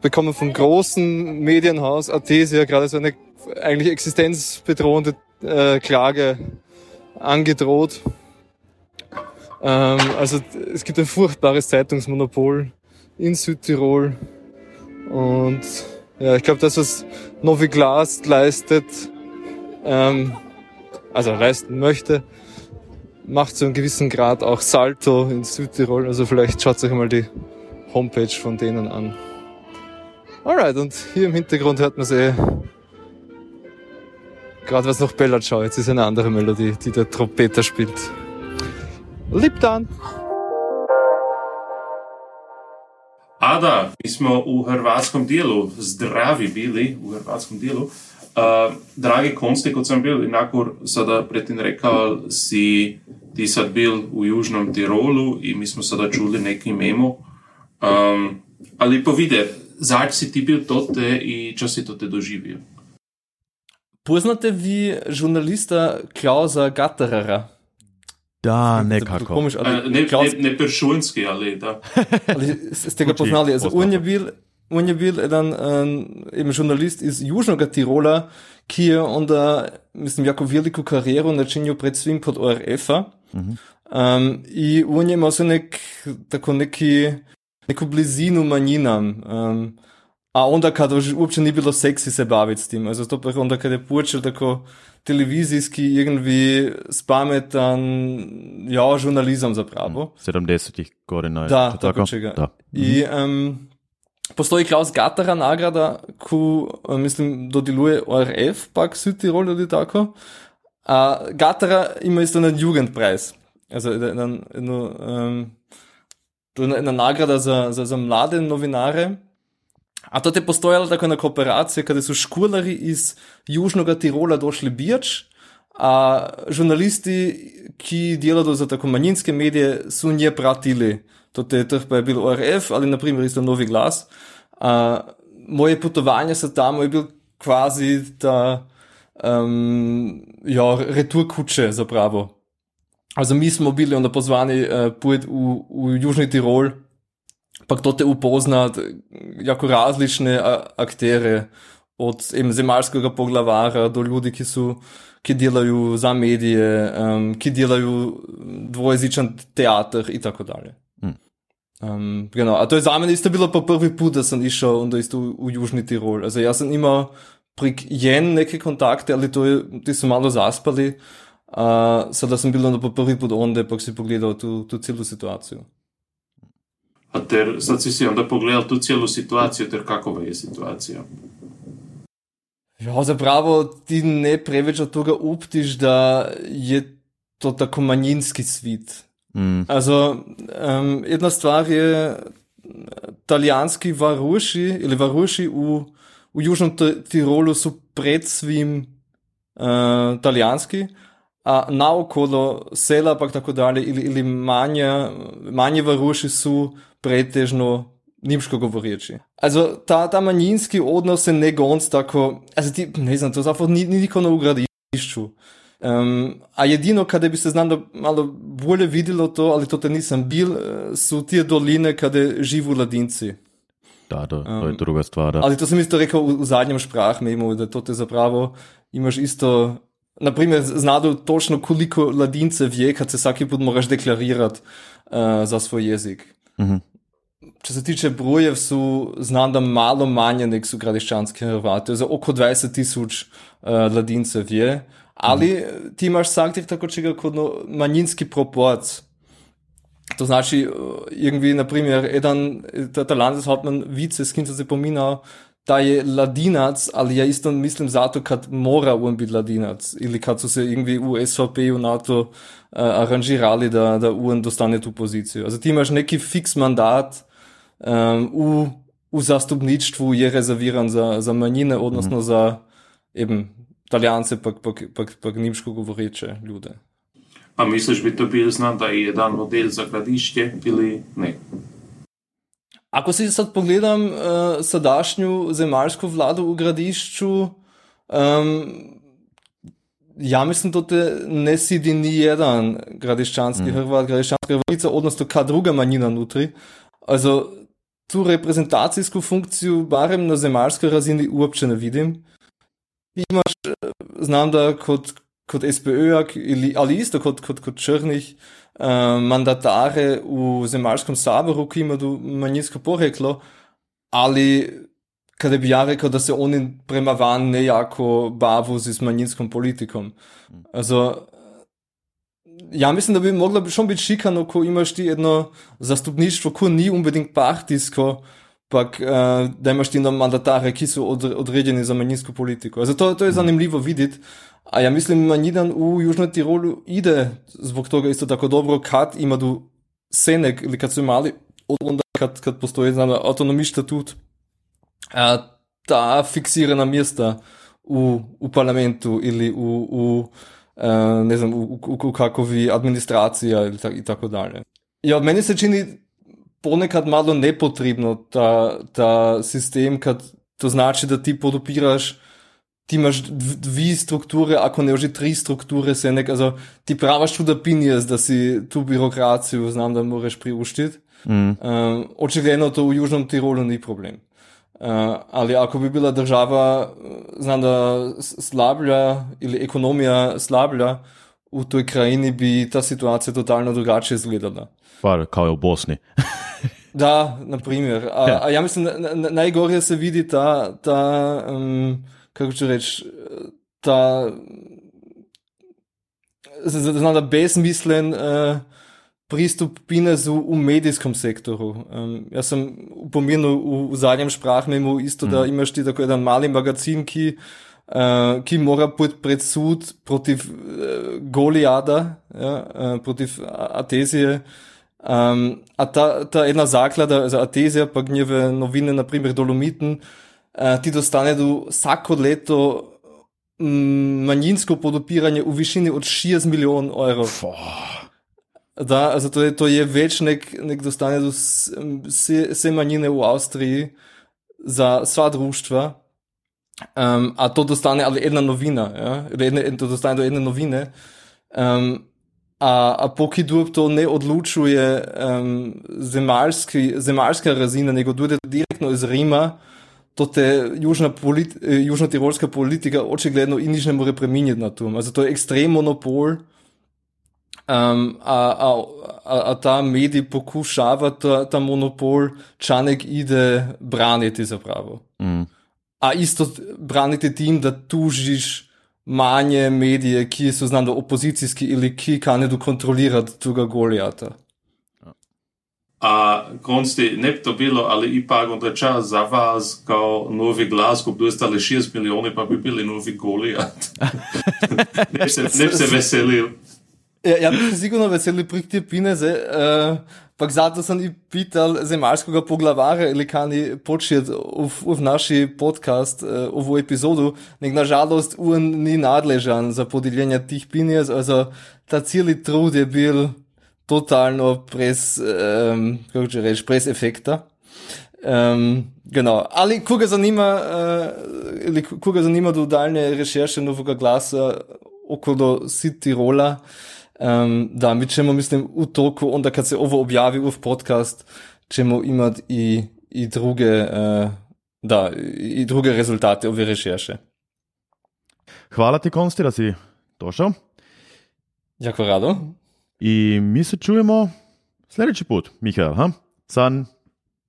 bekommen vom großen Medienhaus Athesia gerade so eine eigentlich existenzbedrohende äh, Klage angedroht. Ähm, also es gibt ein furchtbares Zeitungsmonopol in Südtirol. Und ja, ich glaube, das, was Novi Glas leistet, ähm, also leisten möchte, macht zu einem gewissen Grad auch Salto in Südtirol. Also vielleicht schaut euch mal die Homepage von denen an. Alright, und hier im Hintergrund hört man eh gerade was noch Bella Ciao. Jetzt ist eine andere Melodie, die der Trompeter spielt. Lip dann! Ada, mi smo v hrvatskem delu, zdravi bili v hrvatskem delu. Uh, dragi konsti, kot sem bil, sada predtem rekel, si ti sad bil v Južnom Tirolu in mi smo sada čuli neki memo. Um, ali povide, zač si ti bil tote in čo si doživio? Poznate vi žurnalista Klausa Gatterera? Da, nekako. Komisch, ali, uh, ne, Klaus... ne, ne Peršunski, ali da. ali ste ga poznali? Also, on je bil on je bil eden um, eben žurnalist iz Južnoga Tirola, ki je onda, mislim, jako veliku karijeru načinio pred svim pod ORF-a. Um, I on je imao se nek, tako neki, neku blizinu manjinam. Um, a onda kada uopće nije bilo seksi se baviti s tim. Also to pa onda kada je počeo tako televizijski irgendwie spametan, ja, žurnalizam zapravo. 70 godina. Da, to tako čega. Da. I um, postoji Klaus Gattera nagrada, ko uh, mislim dodeluje ORF, pak Südtirol ali tako. A Gattera ima isto jedan Jugendpreis. Also jedan, jedno, um, to je jedna nagrada za, za, za mlade novinare. A to je postojala tako na kooperacija, kada su školari iz Južnoga Tirola došli birč, a žurnalisti, ki delajo za tako manjinske medije, su nje pratili. To je teh pa je bil ORF ali naprimer isto Novi glas. A, moje potovanje sa tamo je bil kvazi ta um, ja, retur kuće zapravo. Also mi smo bili onda pozvani uh, put u, u Južni Tirol, pa kdo te upoznat, jako različne a, aktere, od eben zemalskega poglavara do ljudi, ki so, ki delajo za medije, um, ki delajo dvojezičen teater in tako dalje. Um, genau, a to je za mene isto bilo pa prvi put, da sem išel onda isto v, v Južni Tirol. Also jaz sem imel prek jen neke kontakte, ali to je, ti so malo zaspali, uh, sada sem bil onda po prvi put onda, pa si pogledal tu, tu celu situacijo. A ter sad si si onda pogledal tu cijelu situaciju, ter kakova je situacija? Ja, zapravo ti ne preveč od toga uptiš, da je to tako manjinski svit. Mm. Also, um, jedna stvar je talijanski varuši ili varuši v, v Južnem Ti- Tirolu so pred svim uh, talijanski, a naokolo sela pa tako dalje ili, ili manje, manje varuši su pretežno nimško govoreči. Also, ta, ta manjinski odnos se ne gonc tako, also ti, ne znam, to zapravo ni, ni niko na ugradišču. Um, a jedino kada bi se znam da malo bolje videlo to, ali to te nisam bil, eh, su tije doline kada živu ladinci. Da, to, to je druga stvar. Da. Ali to sam isto rekao u, u zadnjem sprachmemu, da to te zapravo imaš isto, na primjer, znadu točno koliko ladince vje, kad se svaki put moraš deklarirat uh, za svoj jezik. Mhm. Če se tiče brojev, su, znam da malo manje nek su gradiščanski Hrvati, za oko 20 tisoč uh, ladincev je, ali ti imaš sanktiv tako čega kot no, manjinski proporc. To znači, uh, irgendwie, na primjer, jedan, ta, ta Landeshauptmann Vice, s kim sam se pominao, da je ladinac, ali ja isto mislim zato kad mora on biti ladinac, ili kad su se irgendwie u SVP u NATO uh, aranžirali da, da UN dostane tu poziciju. Also ti imaš neki fiks mandat um, u, u zastupništvu je rezerviran za, za manjine, odnosno za eben Italijance pak, pak, pak, pak nimško govoreče ljude. A misliš bi to bil znan, da je jedan model za gradišče ili ne? Ako si sad pogledam uh, sadašnju zemaljsko vladu v gradišču, um, ja mislim, da te ne sidi ni jedan gradiščanski mm. Hrvat, gradiščanska Hrvatica, odnosno ka druga manjina nutri. Also, tu reprezentacijsku funkciju, barem na zemaljskoj razini, uopće ne vidim. Imaš, eh, znam da kod, kod SPÖ-ak, ili- ali isto kod, kod, kod Črnih, uh, mandatare u zemaljskom saboru, ki imaju manjinsko poreklo, ali kada bi ja rekao da se oni prema van nejako bavu z manjinskom politikom. Also, ja mislim da bi moglo bi schon biti šikano, ko imaš ti jedno zastupništvo, ko ni unbedingt partijsko, pak uh, da imaš ti onda mandatare, ki su od, određeni za manjinsku politiku. Also to, to je zanimljivo vidjeti. A ja mislim, manjinan u Južnom Tirolu ide zbog toga isto tako dobro kad imaju senek ili kad su imali, onda kad, kad postoji znam, autonomni statut, a, ta fiksirana mjesta u, u parlamentu ili u, u e, ne znam, u, u, u kakovi administracija ili ta, i tako dalje. Ja, meni se čini ponekad malo nepotrebno ta, ta sistem, kad to znači da ti podupiraš ti imaš dv- dvi strukture, ako ne že tri strukture, se nek, also ti pravaš tu da pinjes, da si tu birokraciju znam da moraš priuštiti. Mm. Um, očigledno to v Južnom Tirolu ni problem. Uh, ali ako bi bila država, znam da slablja ili ekonomija slablja, u toj krajini bi ta situacija totalno drugačije izgledala. Pa, kao je u Bosni. da, na primjer. A ja, a ja mislim, na, na, najgorje se vidi ta, ta um, kako ću reći, ta znam da besmislen uh, pristup Pinezu v medijskem sektoru. Um, jaz sem upomenil v, v zadnjem šprahmemu isto, mm. da imaš ti tako en mali magazin, ki, uh, ki mora biti pred sud proti uh, Goliada, ja, uh, proti Atezije. Um, a ta, ta ena zaklada za Atezija, pa gnjeve novine, naprimer Dolomiten, uh, ti dostane do vsako leto manjinsko podopiranje v višini od 60 milijonov evrov. Da, also to, je, to je več nek, nek dostanje do vse, vse manjine v Avstriji za sva društva. Um, a to dostane ali ena novina, ja? Redne, to dostane do ene novine. Um, a, a Pokidub to ne odlučuje um, zemalska razina, nego tudi direktno iz Rima, to te južna, politi, južna tirolska politika očigledno in nič ne more preminjati na tom. Also to je ekstrem monopol. Um, a, a, a, a ta medij pokušava ta, ta monopol, čanek ide braniti zapravo. Mm. A isto braniti tim, da tužiš manje medije, ki so znano opozicijski ili ki kanedu kontrolirati tega Golijata. A konsti ne bi to bilo, ali ipak onda čas za vas kao novi glas, ko bi dostali 6 milijoni, pa bi bili novi Golijat. ne, se, ne bi se veselil. Ja, sigurno veseli pri te pineze, uh, pa zato sem i pital zemalskega poglavara ili kani počet v, v naši podcast, uh, ovu epizodu, nek nažalost on ni nadležan za podeljenje tih pinez, also ta cijeli trud je bil totalno brez, um, kako će reći, brez efekta. Um, genau. Ali koga zanima, uh, ili koga zanima do daljne rešerše novog glasa okolo Cityrola, um, da mi ćemo, mislim, u toku, onda kad se ovo objavi u podcast, ćemo imati i, i druge, uh, da, i druge rezultate ove rešerše. Hvala ti, Konsti, da si došao. Jako rado. I mi se čujemo sljedeći put, Mihael, ha? sa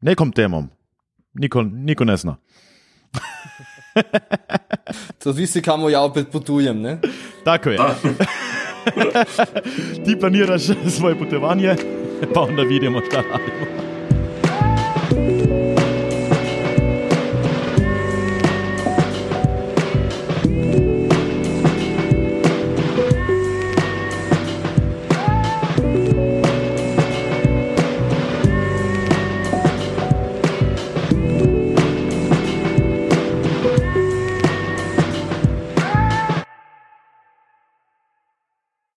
nekom temom. Niko, niko ne zna. to zvisi kamo ja opet putujem, ne? Tako je. Ti planiraš svoje potovanje, pa onda vidimo, šta radimo.